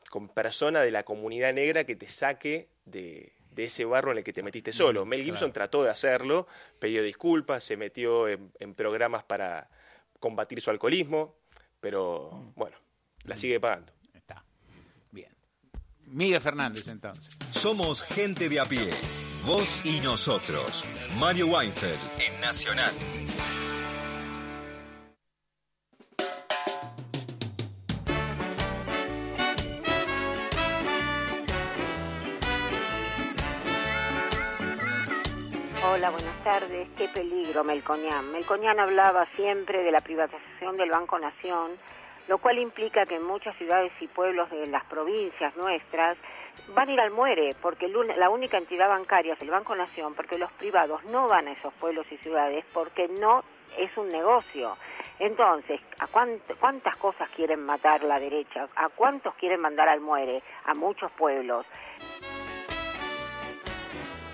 con persona de la comunidad negra que te saque de, ese barro en el que te metiste solo. Mel Gibson trató de hacerlo, pidió disculpas, se metió en, programas para combatir su alcoholismo, pero mm. bueno, la mm. sigue pagando. Está. Bien. Miguel Fernández entonces. Somos gente de a pie. Vos y nosotros. Mario Weinfeld en Nacional. Hola, buenas tardes. Qué peligro, Melconian. Melconian hablaba siempre de la privatización del Banco Nación, lo cual implica que en muchas ciudades y pueblos de las provincias nuestras van a ir al muere, porque la única entidad bancaria es el Banco Nación, porque los privados no van a esos pueblos y ciudades porque no es un negocio. Entonces, ¿a cuántas cosas quieren matar la derecha? ¿A cuántos quieren mandar al muere? A muchos pueblos.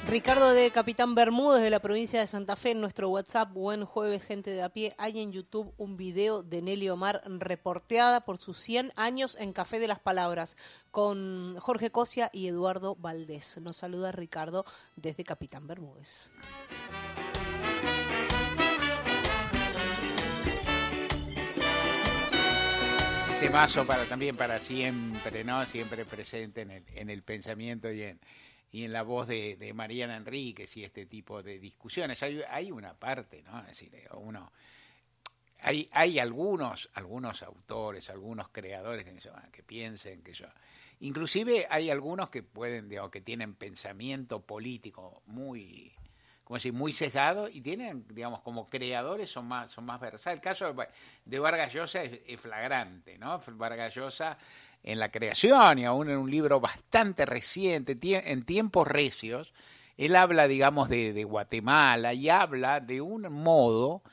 Ricardo de Capitán Bermúdez de la provincia de Santa Fe en nuestro WhatsApp. Buen jueves, gente de a pie. Hay en YouTube un video de Nelly Omar reporteada por sus 100 años en Café de las Palabras con Jorge Cosia y Eduardo Valdés. Nos saluda Ricardo desde Capitán Bermúdez. Temazo para también para siempre, ¿no? Siempre presente en el, en el pensamiento y en y en la voz de, de, Mariana Enríquez y este tipo de discusiones. Hay, hay una parte, ¿no? Es decir, uno, hay, hay algunos, algunos autores, algunos creadores que, que piensen que yo. Inclusive hay algunos que pueden, digamos, que tienen pensamiento político muy, como decir, muy sesgado y tienen, digamos, como creadores son más, son más versátiles. El caso de Vargas Llosa es, es flagrante, ¿no? Vargas Llosa en la creación y aún en un libro bastante reciente, en tiempos recios, él habla, digamos, de, Guatemala y habla de un modo,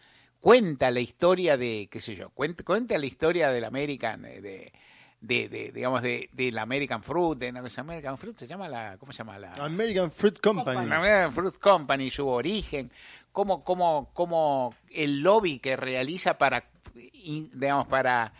cuenta la historia de, qué sé yo, cuenta, cuenta la historia del American, de, de, digamos, de, la American Fruit, de, American Fruit se llama la, ¿cómo se llama la? American Fruit Company. American Fruit Company, su origen, cómo, cómo, cómo el lobby que realiza para, digamos, para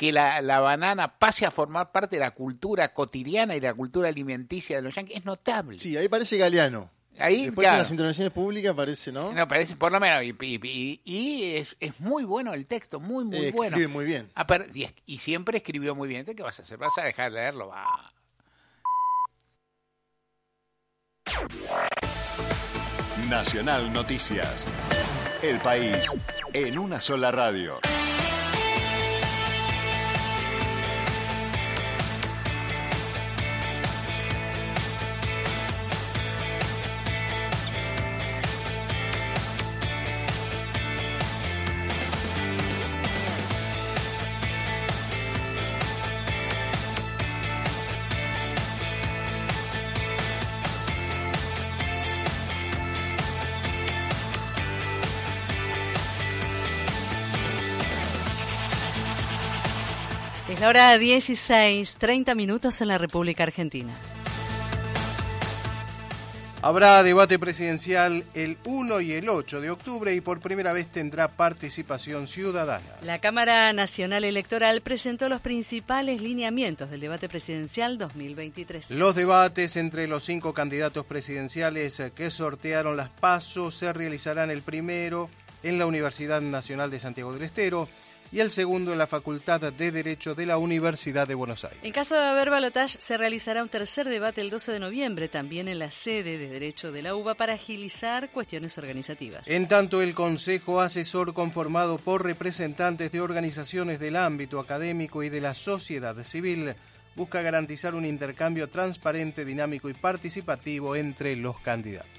que la, la, banana pase a formar parte de la cultura cotidiana y de la cultura alimenticia de los yanquis es notable. Sí, ahí parece Galeano. Ahí, Después en las intervenciones públicas parece, ¿no? No, parece, por lo menos, y, y, es, es, muy bueno el texto, muy, muy eh, bueno. Escribe muy bien. Y, y, siempre escribió muy bien. ¿Qué vas a hacer? ¿Vas a dejar de leerlo? Va. Nacional Noticias. El país en una sola radio. Es la hora 16, 30 minutos en la República Argentina. Habrá debate presidencial el 1 y el 8 de octubre y por primera vez tendrá participación ciudadana. La Cámara Nacional Electoral presentó los principales lineamientos del debate presidencial 2023. Los debates entre los cinco candidatos presidenciales que sortearon las pasos se realizarán el primero en la Universidad Nacional de Santiago del Estero y el segundo en la Facultad de Derecho de la Universidad de Buenos Aires. En caso de haber balotaje, se realizará un tercer debate el 12 de noviembre, también en la sede de Derecho de la UBA, para agilizar cuestiones organizativas. En tanto, el Consejo Asesor, conformado por representantes de organizaciones del ámbito académico y de la sociedad civil, busca garantizar un intercambio transparente, dinámico y participativo entre los candidatos.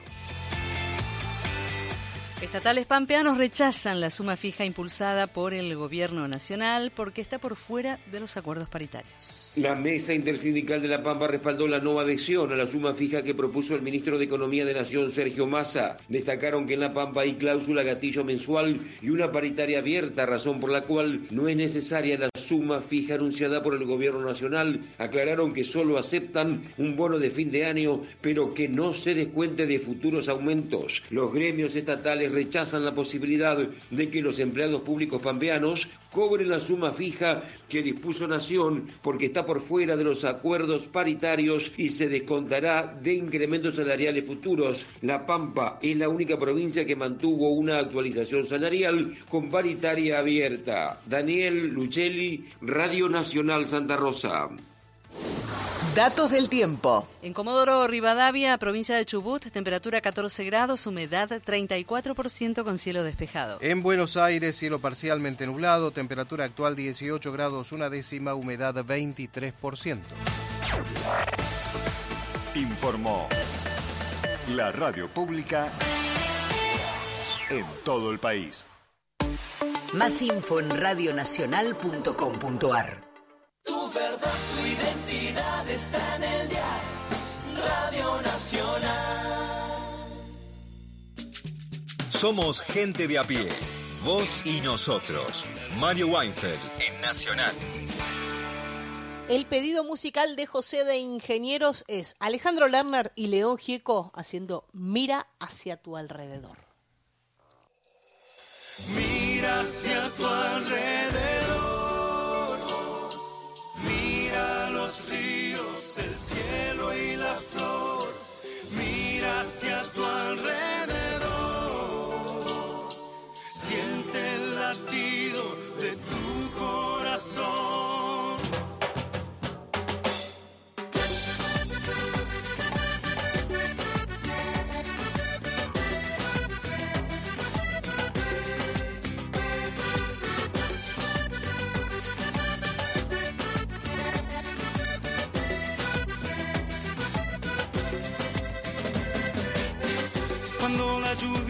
Estatales pampeanos rechazan la suma fija impulsada por el gobierno nacional porque está por fuera de los acuerdos paritarios. La mesa intersindical de La Pampa respaldó la no adhesión a la suma fija que propuso el ministro de Economía de Nación, Sergio Massa. Destacaron que en La Pampa hay cláusula gatillo mensual y una paritaria abierta, razón por la cual no es necesaria la suma fija anunciada por el gobierno nacional. Aclararon que solo aceptan un bono de fin de año, pero que no se descuente de futuros aumentos. Los gremios estatales rechazan la posibilidad de que los empleados públicos pampeanos cobren la suma fija que dispuso Nación porque está por fuera de los acuerdos paritarios y se descontará de incrementos salariales futuros. La Pampa es la única provincia que mantuvo una actualización salarial con paritaria abierta. Daniel Luchelli, Radio Nacional Santa Rosa. Datos del tiempo. En Comodoro Rivadavia, provincia de Chubut, temperatura 14 grados, humedad 34% con cielo despejado. En Buenos Aires, cielo parcialmente nublado, temperatura actual 18 grados, una décima, humedad 23%. Informó la radio pública en todo el país. Más info en radionacional.com.ar. Tu verdad, tu identidad está en el diario Radio Nacional. Somos gente de a pie. Vos y nosotros. Mario Weinfeld en Nacional. El pedido musical de José de Ingenieros es Alejandro Lerner y León Gieco haciendo Mira hacia tu alrededor. Mira hacia tu alrededor. Mira los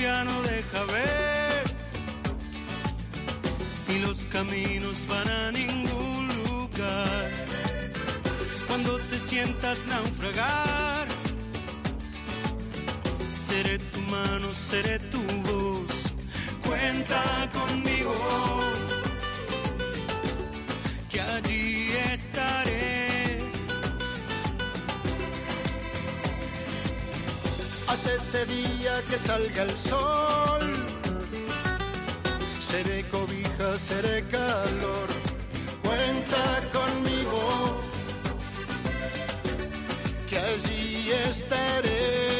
lluvia no deja ver y los caminos van a ningún lugar. Cuando te sientas naufragar, seré tu mano, seré tu voz. Cuenta conmigo, ese día que salga el sol. Seré cobija, seré calor. Cuenta conmigo, que allí estaré.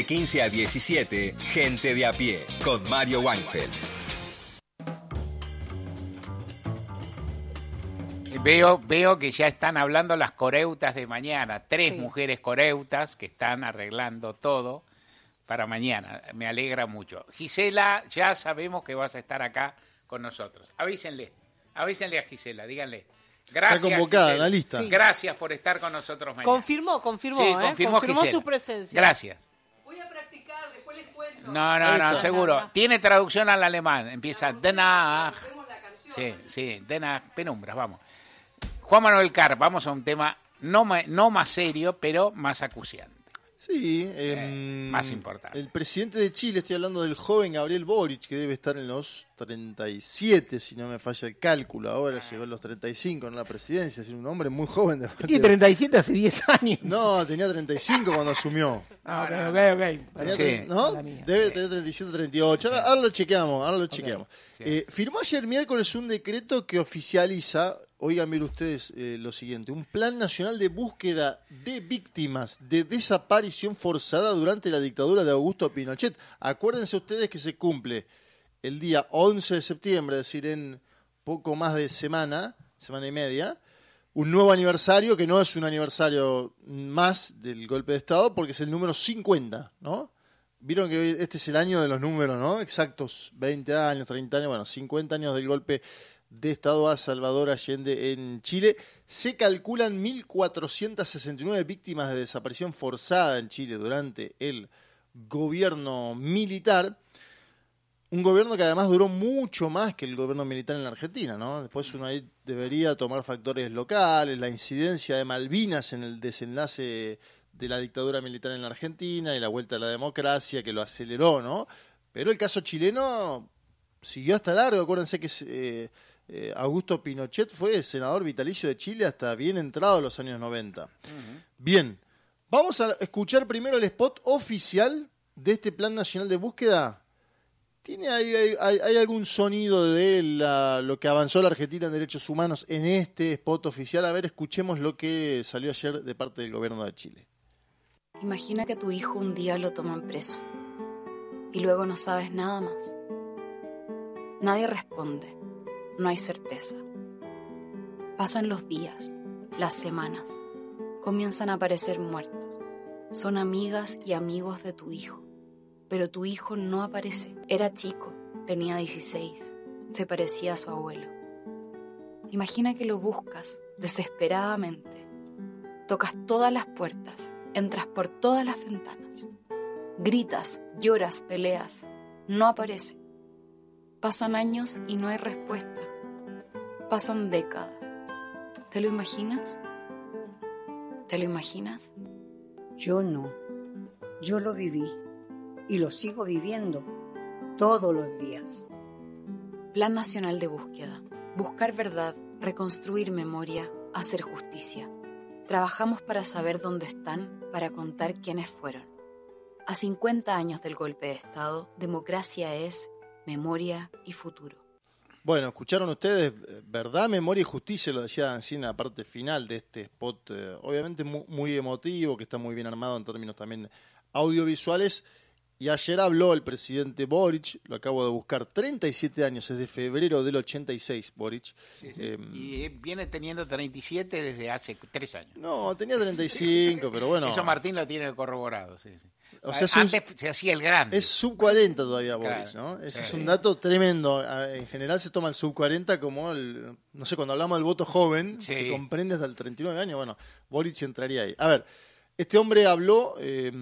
De 15 a 17, Gente de a pie, con Mario Weinfeld. Veo, veo que ya están hablando las coreutas de mañana. Tres Sí. mujeres coreutas que están arreglando todo para mañana. Me alegra mucho. Gisela, ya sabemos que vas a estar acá con nosotros. Avísenle, avísenle a Gisela, díganle. Gracias, convocada en Gisela. la lista. Sí. Gracias por estar con nosotros mañana. Confirmó, confirmó, Sí, ¿eh? confirmó Gisela. su presencia. Gracias. No, no, no, seguro. Tiene traducción al alemán. Empieza Denach. Sí, sí, Denach, penumbras, vamos. Juan Manuel Carr, vamos a un tema no, no más serio, pero más acuciante. Sí, em, Eh, más importante. El presidente de Chile, estoy hablando del joven Gabriel Boric, que debe estar en los 37, si no me falla el cálculo. Ahora llegó a los 35 en la presidencia, es un hombre muy joven. De, Tiene 37 hace 10 años. No, tenía 35 cuando asumió. Ah, ok, ok, ok. Tenía Sí. ¿No? Debe tener 37, 38. Ahora, ahora lo chequeamos, ahora lo chequeamos. Sí. Eh, firmó ayer miércoles un decreto que oficializa, oigan, miren ustedes eh, lo siguiente, un plan nacional de búsqueda de víctimas de desaparición forzada durante la dictadura de Augusto Pinochet. Acuérdense ustedes que se cumple el día 11 de septiembre, es decir, en poco más de semana, semana y media, un nuevo aniversario que no es un aniversario más del golpe de Estado porque es el número 50, ¿no? Vieron que este es el año de los números, ¿no? Exactos, 20 años, 30 años, bueno, 50 años del golpe de Estado a Salvador Allende en Chile. Se calculan 1.469 víctimas de desaparición forzada en Chile durante el gobierno militar. Un gobierno que además duró mucho más que el gobierno militar en la Argentina, ¿no? Después uno ahí debería tomar factores locales, la incidencia de Malvinas en el desenlace de la dictadura militar en la Argentina y la vuelta a la democracia que lo aceleró, ¿no? Pero el caso chileno siguió hasta largo. Acuérdense que eh, eh, Augusto Pinochet fue senador vitalicio de Chile hasta bien entrado los años 90. Bien, vamos a escuchar primero el spot oficial de este Plan Nacional de Búsqueda. ¿Tiene hay, hay- algún sonido de lo que avanzó la Argentina en derechos humanos en este spot oficial? A ver, escuchemos lo que salió ayer de parte del gobierno de Chile. Imagina que tu hijo un día lo toman preso y luego no sabes nada más. Nadie responde, no hay certeza. Pasan los días, las semanas, comienzan a aparecer muertos. Son amigas y amigos de tu hijo, pero tu hijo no aparece. Era chico, tenía 16, se parecía a su abuelo. Imagina que lo buscas desesperadamente. Tocas todas las puertas, entras por todas las ventanas. Gritas, lloras, peleas. No aparece. Pasan años y no hay respuesta. Pasan décadas. ¿Te lo imaginas? ¿Te lo imaginas? Yo no. Yo lo viví y lo sigo viviendo todos los días. Plan Nacional de Búsqueda. Buscar verdad, reconstruir memoria, hacer justicia. Trabajamos para saber dónde están para contar quiénes fueron. A 50 años del golpe de Estado, democracia es memoria y futuro. Bueno, escucharon ustedes, verdad, memoria y justicia, lo decía Dancina en la parte final de este spot, eh, obviamente mu- muy, emotivo, que está muy bien armado en términos también audiovisuales. Y ayer habló el presidente Boric, lo acabo de buscar, 37 años, es de febrero del 86, Boric. Sí, sí. Eh, y eh, viene teniendo 37 desde hace tres años. no, tenía 35, pero bueno. Eso Martín lo tiene corroborado, sí, sí. O sea, un- Antes se hacía el grande. Es sub 40 todavía Boris, Claro, ¿no? Ese sí. es un dato tremendo. A- En general se toma el sub 40 como el, no sé, cuando hablamos del voto joven, Sí. se comprende hasta el 39 años. Bueno, Boric entraría ahí. A ver, este hombre habló, eh,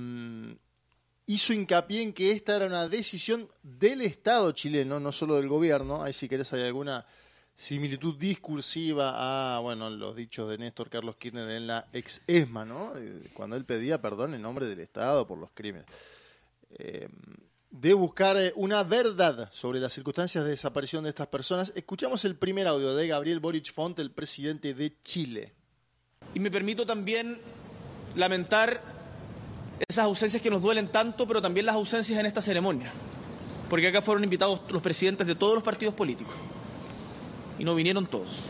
hizo hincapié en que esta era una decisión del Estado chileno, no solo del gobierno. Ahí si querés hay alguna similitud discursiva a, bueno, los dichos de Néstor Carlos Kirchner en la ex ESMA, ¿no? Eh, Cuando él pedía perdón en nombre del Estado por los crímenes eh, de buscar eh, una verdad sobre las circunstancias de desaparición de estas personas. Escuchamos el primer audio de Gabriel Boric Font, el presidente de Chile. Y me permito también lamentar esas ausencias que nos duelen tanto, pero también las ausencias en esta ceremonia. Porque acá fueron invitados los presidentes de todos los partidos políticos. Y no vinieron todos.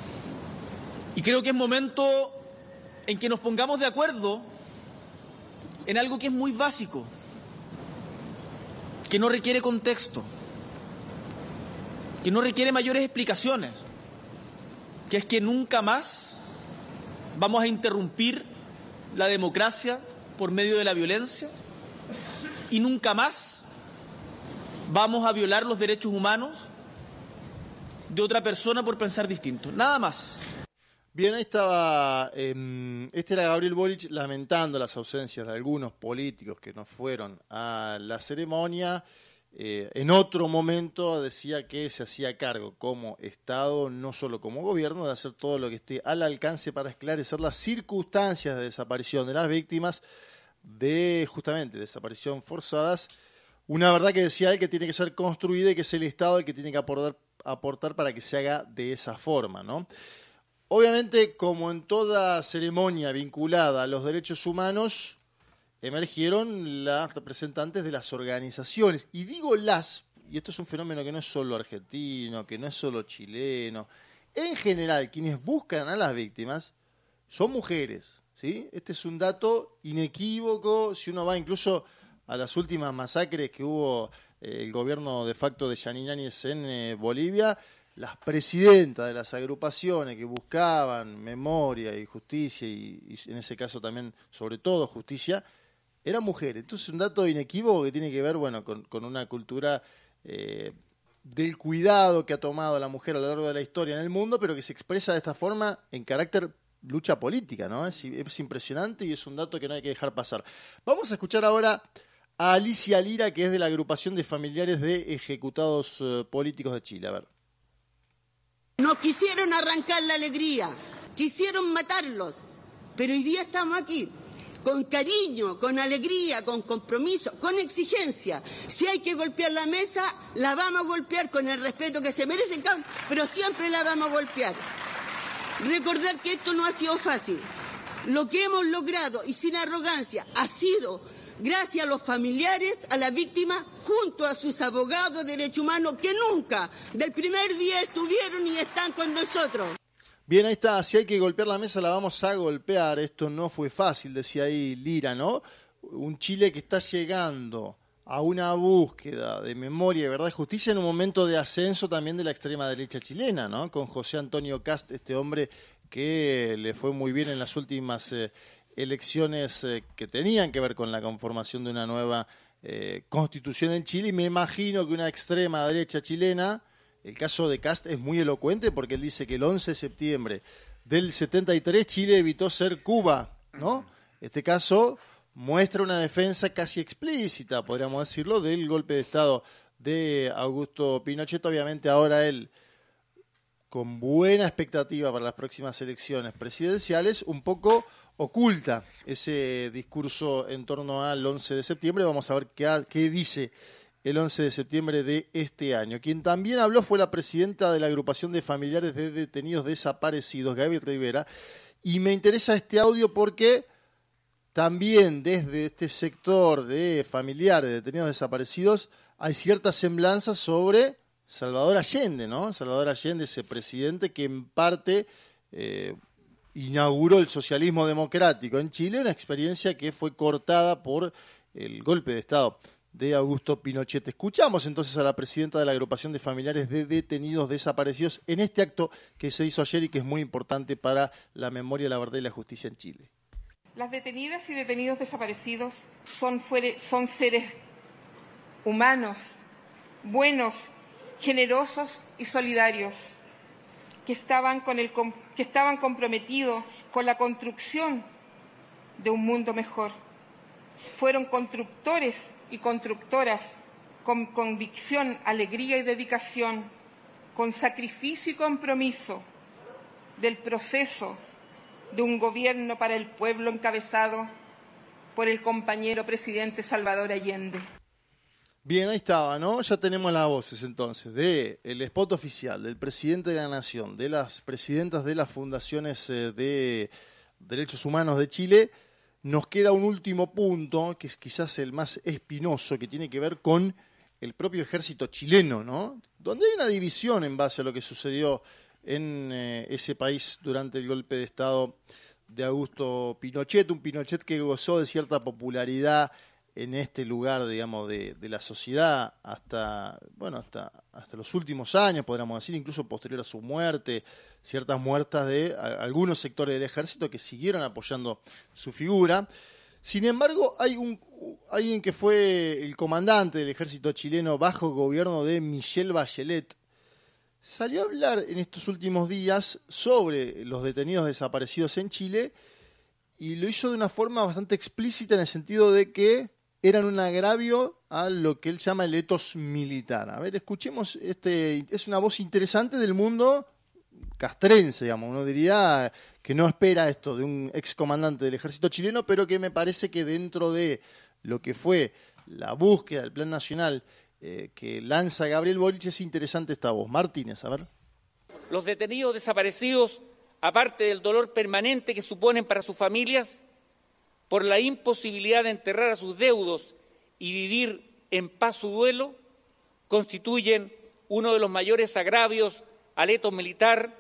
Y creo que es momento en que nos pongamos de acuerdo en algo que es muy básico, que no requiere contexto, que no requiere mayores explicaciones, que es que nunca más vamos a interrumpir la democracia por medio de la violencia y nunca más vamos a violar los derechos humanos de otra persona por pensar distinto. Nada más. Bien, ahí estaba, eh, este era Gabriel Boric lamentando las ausencias de algunos políticos que no fueron a la ceremonia. Eh, en otro momento decía que se hacía cargo como Estado, no solo como gobierno, de hacer todo lo que esté al alcance para esclarecer las circunstancias de desaparición de las víctimas de justamente desaparición forzadas. Una verdad que decía él que tiene que ser construida y que es el Estado el que tiene que aportar, aportar para que se haga de esa forma, ¿no? Obviamente, como en toda ceremonia vinculada a los derechos humanos, emergieron las representantes de las organizaciones. Y digo las, y esto es un fenómeno que no es solo argentino, que no es solo chileno. En general, quienes buscan a las víctimas son mujeres. ¿sí? Este es un dato inequívoco. Si uno va incluso a las últimas masacres que hubo eh, el gobierno de facto de Yanine Áñez en eh, Bolivia, las presidentas de las agrupaciones que buscaban memoria y justicia, y, y en ese caso también, sobre todo, justicia, eran mujeres. Entonces, un dato inequívoco que tiene que ver, bueno, con, con una cultura eh, del cuidado que ha tomado la mujer a lo largo de la historia en el mundo, pero que se expresa de esta forma en carácter lucha política, ¿no? Es, es impresionante y es un dato que no hay que dejar pasar. Vamos a escuchar ahora a Alicia Lira, que es de la agrupación de familiares de ejecutados eh, políticos de Chile. A ver. Nos quisieron arrancar la alegría, quisieron matarlos, pero hoy día estamos aquí con cariño, con alegría, con compromiso, con exigencia. Si hay que golpear la mesa, la vamos a golpear con el respeto que se cabrón, pero siempre la vamos a golpear. Recordar que esto no ha sido fácil. Lo que hemos logrado, y sin arrogancia, ha sido gracias a los familiares, a las víctimas, junto a sus abogados de derechos humanos que nunca, del primer día, estuvieron y están con nosotros. Bien, ahí está. Si hay que golpear la mesa, la vamos a golpear. Esto no fue fácil, decía ahí Lira, ¿no? Un Chile que está llegando a una búsqueda de memoria, de verdad y justicia en un momento de ascenso también de la extrema derecha chilena, ¿no? Con José Antonio Cast, este hombre que le fue muy bien en las últimas eh, elecciones eh, que tenían que ver con la conformación de una nueva eh, constitución en Chile. Y me imagino que una extrema derecha chilena el caso de Cast es muy elocuente porque él dice que el 11 de septiembre del 73 Chile evitó ser Cuba, ¿no? Este caso muestra una defensa casi explícita, podríamos decirlo, del golpe de Estado de Augusto Pinochet. Obviamente ahora él, con buena expectativa para las próximas elecciones presidenciales, un poco oculta ese discurso en torno al 11 de septiembre. Vamos a ver qué, qué dice el 11 de septiembre de este año. Quien también habló fue la presidenta de la agrupación de familiares de detenidos desaparecidos, Gaby Rivera, y me interesa este audio porque también desde este sector de familiares de detenidos desaparecidos hay ciertas semblanzas sobre Salvador Allende, ¿no? Salvador Allende, ese presidente que en parte eh, inauguró el socialismo democrático en Chile, una experiencia que fue cortada por el golpe de Estado de Augusto Pinochet. Escuchamos entonces a la presidenta de la agrupación de familiares de detenidos desaparecidos en este acto que se hizo ayer y que es muy importante para la memoria, la verdad y la justicia en Chile. Las detenidas y detenidos desaparecidos son, fuere- son seres humanos, buenos, generosos y solidarios, que estaban, con el que estaban comprometidos con la construcción de un mundo mejor. Fueron constructores y constructoras con convicción, alegría y dedicación, con sacrificio y compromiso del proceso de un gobierno para el pueblo encabezado por el compañero presidente Salvador Allende. Bien, ahí estaba, ¿no? Ya tenemos las voces entonces de el spot oficial, del presidente de la Nación, de las presidentas de las fundaciones eh, de derechos humanos de Chile. Nos queda un último punto, que es quizás el más espinoso, que tiene que ver con el propio ejército chileno, ¿no? Donde hay una división en base a lo que sucedió en eh, ese país durante el golpe de Estado de Augusto Pinochet, un Pinochet que gozó de cierta popularidad en este lugar, digamos, de, la sociedad hasta, bueno, hasta, hasta los últimos años, podríamos decir, incluso posterior a su muerte, ciertas muertas de algunos sectores del ejército que siguieron apoyando su figura. Sin embargo, hay un alguien que fue el comandante del ejército chileno bajo gobierno de Michelle Bachelet, salió a hablar en estos últimos días sobre los detenidos desaparecidos en Chile y lo hizo de una forma bastante explícita en el sentido de que eran un agravio a lo que él llama el etos militar. A ver, escuchemos, este es una voz interesante del mundo castrense, digamos, uno diría que no espera esto de un excomandante del ejército chileno, pero que me parece que dentro de lo que fue la búsqueda del plan nacional eh, que lanza Gabriel Boric es interesante esta voz. Martínez, a ver. Los detenidos desaparecidos, aparte del dolor permanente que suponen para sus familias, por la imposibilidad de enterrar a sus deudos y vivir en paz su duelo, constituyen uno de los mayores agravios al eto militar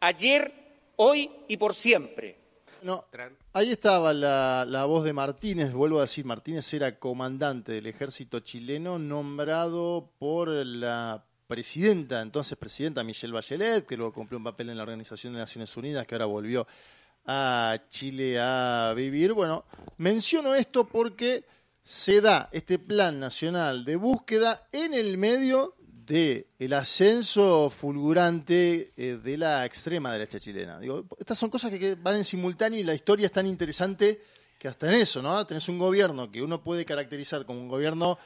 ayer, hoy y por siempre. No, ahí estaba la, la voz de Martínez, vuelvo a decir, Martínez era comandante del ejército chileno nombrado por la presidenta, entonces presidenta Michelle Bachelet, que luego cumplió un papel en la Organización de Naciones Unidas, que ahora volvió a Chile a vivir. Bueno, menciono esto porque se da este plan nacional de búsqueda en el medio de el ascenso fulgurante eh, de la extrema derecha chilena. Digo, estas son cosas que- que van en simultáneo y la historia es tan interesante que hasta en eso, ¿no? Tenés un gobierno que uno puede caracterizar como un gobierno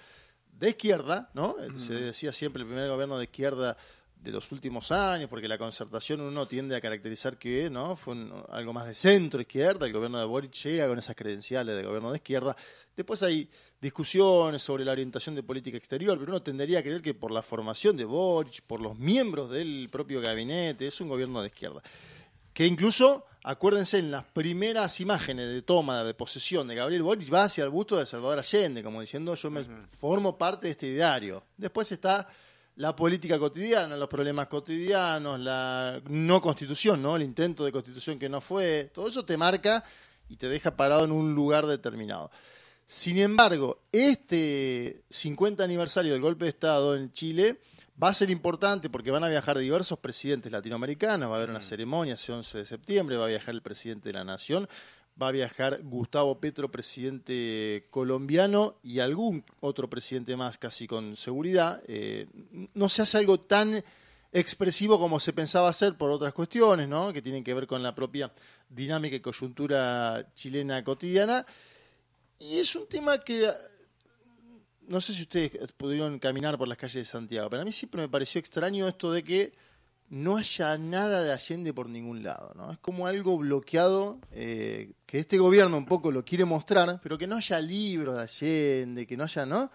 de izquierda, ¿no? Se decía siempre el primer gobierno de izquierda de los últimos años, porque la concertación uno tiende a caracterizar que no fue un- algo más de centro izquierda, el gobierno de Boric llega con esas credenciales de gobierno de izquierda. Después hay discusiones sobre la orientación de política exterior, pero uno tendería a creer que por la formación de Boric, por los miembros del propio gabinete, es un gobierno de izquierda. Que incluso, acuérdense, en las primeras imágenes de toma de posesión de Gabriel Boric va hacia el busto de Salvador Allende, como diciendo yo me formo parte de este ideario. Después está la política cotidiana, los problemas cotidianos, la no constitución, ¿no? El intento de constitución que no fue, todo eso te marca y te deja parado en un lugar determinado. Sin embargo, este 50 aniversario del golpe de Estado en Chile va a ser importante porque van a viajar diversos presidentes latinoamericanos, va a haber una ceremonia ese 11 de septiembre, va a viajar el presidente de la Nación, va a viajar Gustavo Petro, presidente colombiano, y algún otro presidente más casi con seguridad. Eh, no se hace algo tan expresivo como se pensaba hacer por otras cuestiones, ¿no? que tienen que ver con la propia dinámica y coyuntura chilena cotidiana. Y es un tema que no sé si ustedes pudieron caminar por las calles de Santiago, pero a mí siempre me pareció extraño esto de que no haya nada de Allende por ningún lado, ¿no? Es como algo bloqueado eh, que este gobierno un poco lo quiere mostrar, pero que no haya libros de Allende, que no haya, ¿no?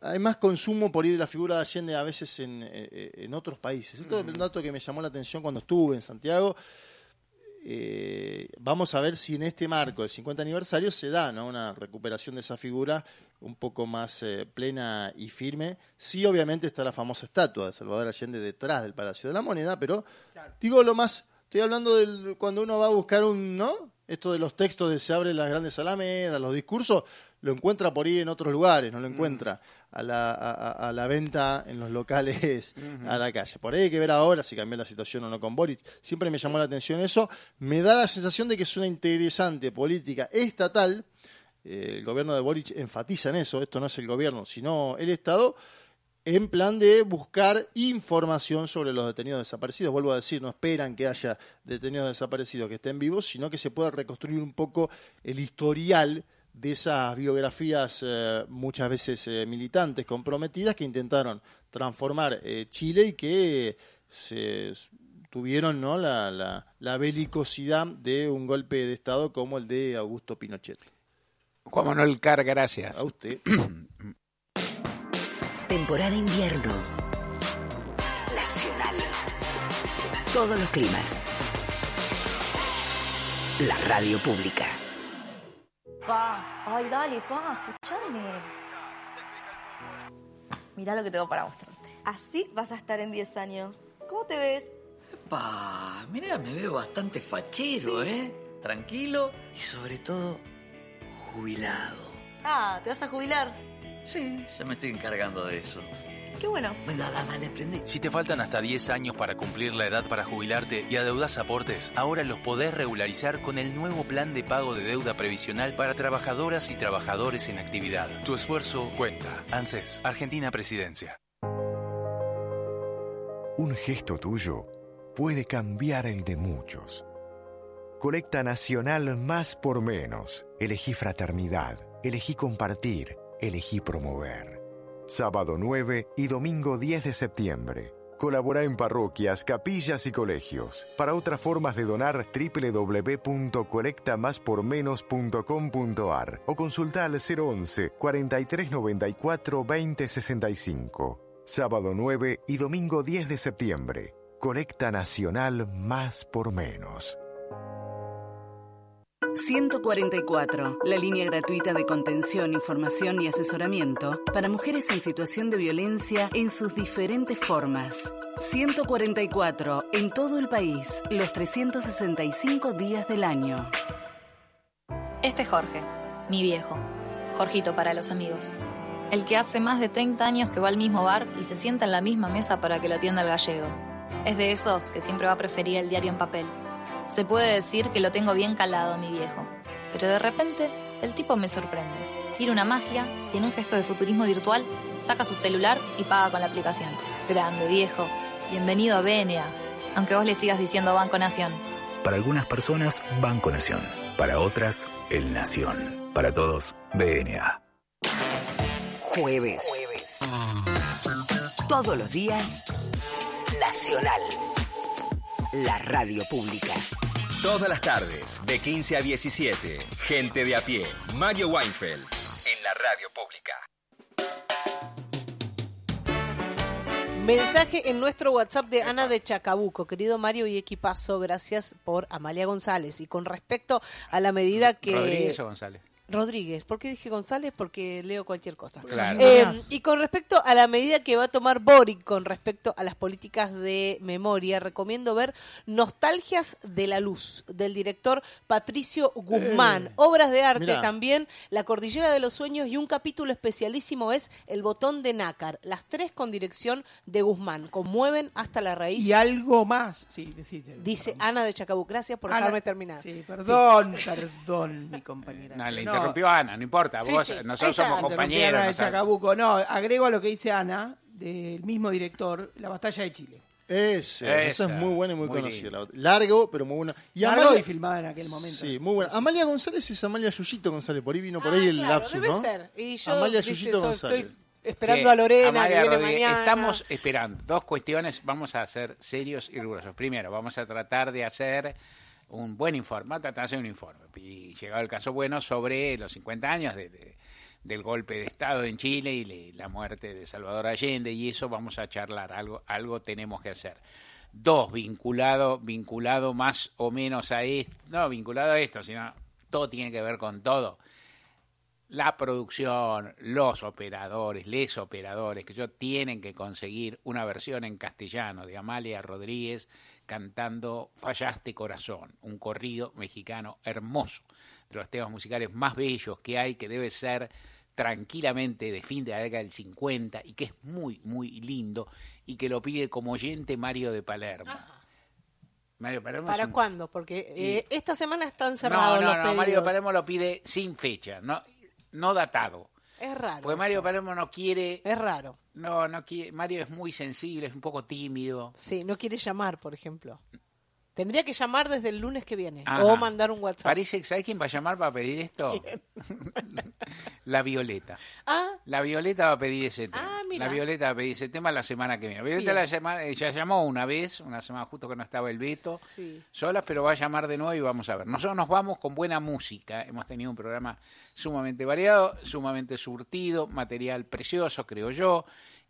Hay más consumo por ir de la figura de Allende a veces en, eh, en otros países. Esto es un dato que me llamó la atención cuando estuve en Santiago. eh, vamos a ver si en este marco del 50 aniversario se da ¿no? una recuperación de esa figura un poco más eh, plena y firme. Sí, obviamente está la famosa estatua de Salvador Allende detrás del Palacio de la Moneda, pero digo lo más, estoy hablando del cuando uno va a buscar un, ¿no? Esto de los textos de se abren las grandes alamedas, los discursos, lo encuentra por ahí en otros lugares, no lo encuentra a, la, a, a la venta en los locales a la calle. Por ahí hay que ver ahora si cambió la situación o no con Boric. Siempre me llamó la atención eso. Me da la sensación de que es una interesante política estatal. Eh, el gobierno de Boric enfatiza en eso. Esto no es el gobierno, sino el Estado en plan de buscar información sobre los detenidos desaparecidos. Vuelvo a decir, no esperan que haya detenidos desaparecidos que estén vivos, sino que se pueda reconstruir un poco el historial de esas biografías eh, muchas veces eh, militantes comprometidas que intentaron transformar Chile y que se tuvieron ¿no? la, la, la belicosidad de un golpe de Estado como el de Augusto Pinochet. Juan Manuel Car, gracias. A usted. Temporada invierno. Nacional. Todos los climas. La radio pública. Pa, ay, dale, pa, escuchame. Mirá lo que tengo para mostrarte. Así vas a estar en 10 años. ¿Cómo te ves? Pa, mira, me veo bastante fachero, ¿eh? Tranquilo y sobre todo jubilado. Ah, ¿te vas a jubilar? Sí, ya me estoy encargando de eso. Qué bueno. Venga, dale, dale, prende. Si te faltan hasta 10 años para cumplir la edad para jubilarte y adeudas aportes, ahora los podés regularizar con el nuevo plan de pago de deuda previsional para trabajadoras y trabajadores en actividad. Tu esfuerzo cuenta. ANSES, Argentina Presidencia. Un gesto tuyo puede cambiar el de muchos. Colecta Nacional Más por Menos. Elegí fraternidad, elegí compartir, elegí promover. Sábado 9 y domingo 10 de septiembre. Colabora en parroquias, capillas y colegios. Para otras formas de donar, www.colectamaspormenos.com.ar o consulta al 011 4394 2065. Sábado 9 y domingo 10 de septiembre. Colecta Nacional Más por Menos. 144, la línea gratuita de contención, información y asesoramiento para mujeres en situación de violencia en sus diferentes formas. 144, en todo el país, los 365 días del año. Este es Jorge, mi viejo. Jorgito para los amigos. El que hace más de 30 años que va al mismo bar y se sienta en la misma mesa para que lo atienda el gallego. Es de esos que siempre va a preferir el diario en papel. Se puede decir que lo tengo bien calado, mi viejo. Pero de repente, el tipo me sorprende. Tira una magia y en un gesto de futurismo virtual saca su celular y paga con la aplicación. Grande, viejo. Bienvenido a BNA. Aunque vos le sigas diciendo Banco Nación. Para algunas personas, Banco Nación. Para otras, El Nación. Para todos, BNA. Jueves. Todos los días, Nacional. La radio pública. Todas las tardes, de 15 a 17, gente de a pie, Mario Weinfeld, en la radio pública. Mensaje en nuestro WhatsApp de Ana de Chacabuco. Querido Mario y equipazo, gracias por Amalia González. Y con respecto a la medida que... ¿Rodríguez o González? Rodríguez. ¿Por qué dije González? Porque leo cualquier cosa. Claro. Eh, y con respecto a la medida que va a tomar Boric con respecto a las políticas de memoria, recomiendo ver Nostalgias de la Luz, del director Patricio Guzmán. Eh, Obras de arte mirá. también, La Cordillera de los Sueños y un capítulo especialísimo es El Botón de Nácar. Las tres con dirección de Guzmán. Conmueven hasta la raíz. Y algo más. Sí. Dice Ana de Chacabuco. Gracias por Ana- dejarme terminar. Sí, perdón, perdón, mi compañera. No, le No. Interrumpió Ana, no importa. Sí, vos, sí. nosotros Esa- somos compañeros. Ana de. Chacabuco. No, agrego a lo que dice Ana, del mismo director, La Batalla de Chile. Ese, esa es muy buena y muy, muy conocida. Largo, pero muy buena. Y Largo Amalia- y filmada en aquel momento. Sí, muy buena. Amalia González es Amalia Yuyito González. Por ahí vino por ahí el Ah, Claro, lapsus, debe ¿no? ser. Y yo, Amalia viste, Yuyito so- González. estoy esperando Sí, a Lorena, Amalia que viene mañana. Estamos esperando dos cuestiones. Vamos a ser serios y rigurosos. Primero, vamos a tratar de hacer un buen informe. Tratar de hacer un informe. Y llegado el caso bueno sobre los 50 años de- de- del golpe de Estado en Chile y la muerte de Salvador Allende. Y eso vamos a charlar. Algo, algo tenemos que hacer. dos vinculado, vinculado más o menos a esto, no vinculado a esto, sino todo tiene que ver con todo. La producción, los operadores, les operadores, que yo tienen que conseguir una versión en castellano de Amalia Rodríguez cantando Fallaste Corazón, un corrido mexicano hermoso, de los temas musicales más bellos que hay, que debe ser tranquilamente de fin de la década del 50 y que es muy, muy lindo y que lo pide como oyente Mario de Palermo. Mario Palermo ¿Para un- cuándo? Porque eh, esta semana están No, cerrados no, los no, pedidos. Mario Palermo lo pide sin fecha, no, no datado. Es raro. Porque Mario Palermo no quiere... Es raro. No, no quiere... Mario es muy sensible, es un poco tímido. Sí, no quiere llamar, por ejemplo. Tendría que llamar desde el lunes que viene. Ajá. O mandar un WhatsApp. Parece que ¿sabes quién va a llamar para pedir esto? la Violeta. Ah, La Violeta va a pedir ese tema. Ah, la Violeta va a pedir ese tema la semana que viene. Violeta la llama, ella llamó una vez, una semana justo que no estaba el Beto, sí. solas, pero va a llamar de nuevo y vamos a ver. Nosotros nos vamos con buena música. Hemos tenido un programa sumamente variado, sumamente surtido, material precioso, creo yo.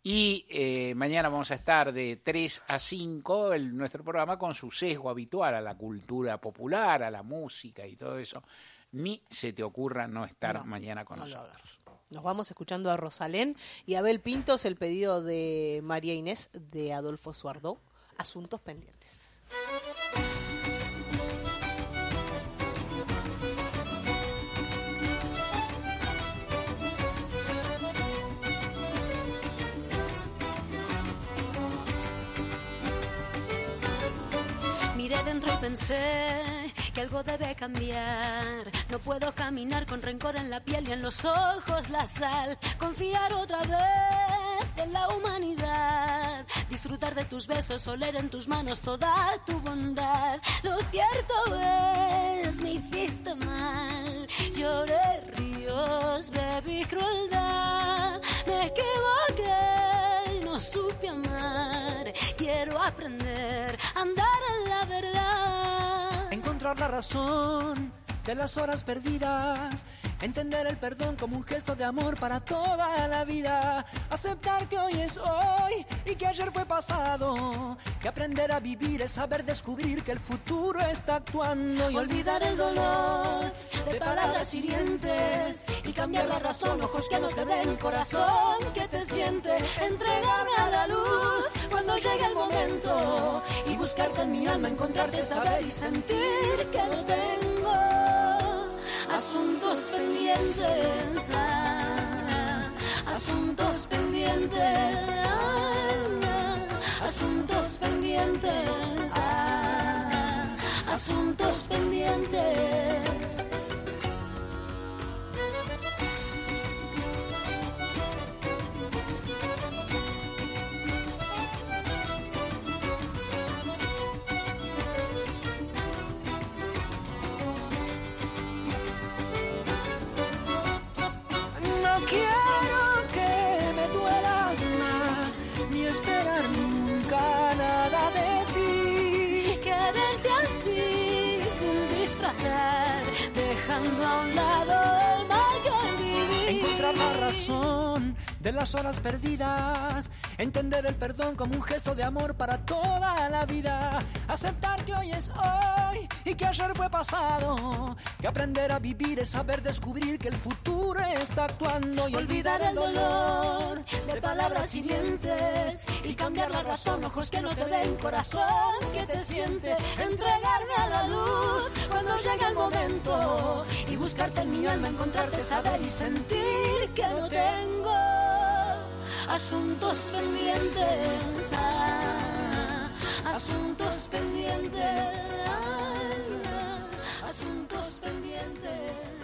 Y eh, mañana vamos a estar de 3 a 5 el, nuestro programa con su sesgo habitual a la cultura popular, a la música y todo eso. Ni se te ocurra no estar No, mañana con no nosotros. Nos vamos escuchando a Rosalén y Abel Pintos, el pedido de María Inés de Adolfo Suardó, Asuntos Pendientes. Miré dentro y pensé que algo debe cambiar. No puedo caminar con rencor en la piel y en los ojos la sal. Confiar otra vez en la humanidad. Disfrutar de tus besos, oler en tus manos toda tu bondad. Lo cierto es, me hiciste mal. Lloré ríos, bebí crueldad. Me equivoqué no supe amar. Quiero aprender a andar en la verdad. Encontrar la razón de las horas perdidas. Entender el perdón como un gesto de amor para toda la vida. Aceptar que hoy es hoy y que ayer fue pasado. Que aprender a vivir es saber descubrir que el futuro está actuando. Y Olvidar el dolor de palabras hirientes y cambiar la razón, ojos que no te ven, corazón que te siente. Entregarme a la luz cuando llegue el momento y buscarte en mi alma, encontrarte, saber y sentir que no tengo asuntos pendientes, asuntos pendientes, asuntos pendientes, asuntos pendientes. Dejando a un lado el mal que viví. Encontrar la razón de las horas perdidas. Entender el perdón como un gesto de amor para toda la vida. Aceptar que hoy es hoy y que ayer fue pasado. Que aprender a vivir es saber descubrir que el futuro está actuando. Y Olvidar el dolor de palabras hirientes y cambiar la razón, ojos que no te ven, corazón que te siente. Entregarme a la luz cuando llega el momento y buscarte en mi alma, encontrarte, saber y sentir que no tengo asuntos pendientes, ah, asuntos pendientes, ah, asuntos pendientes.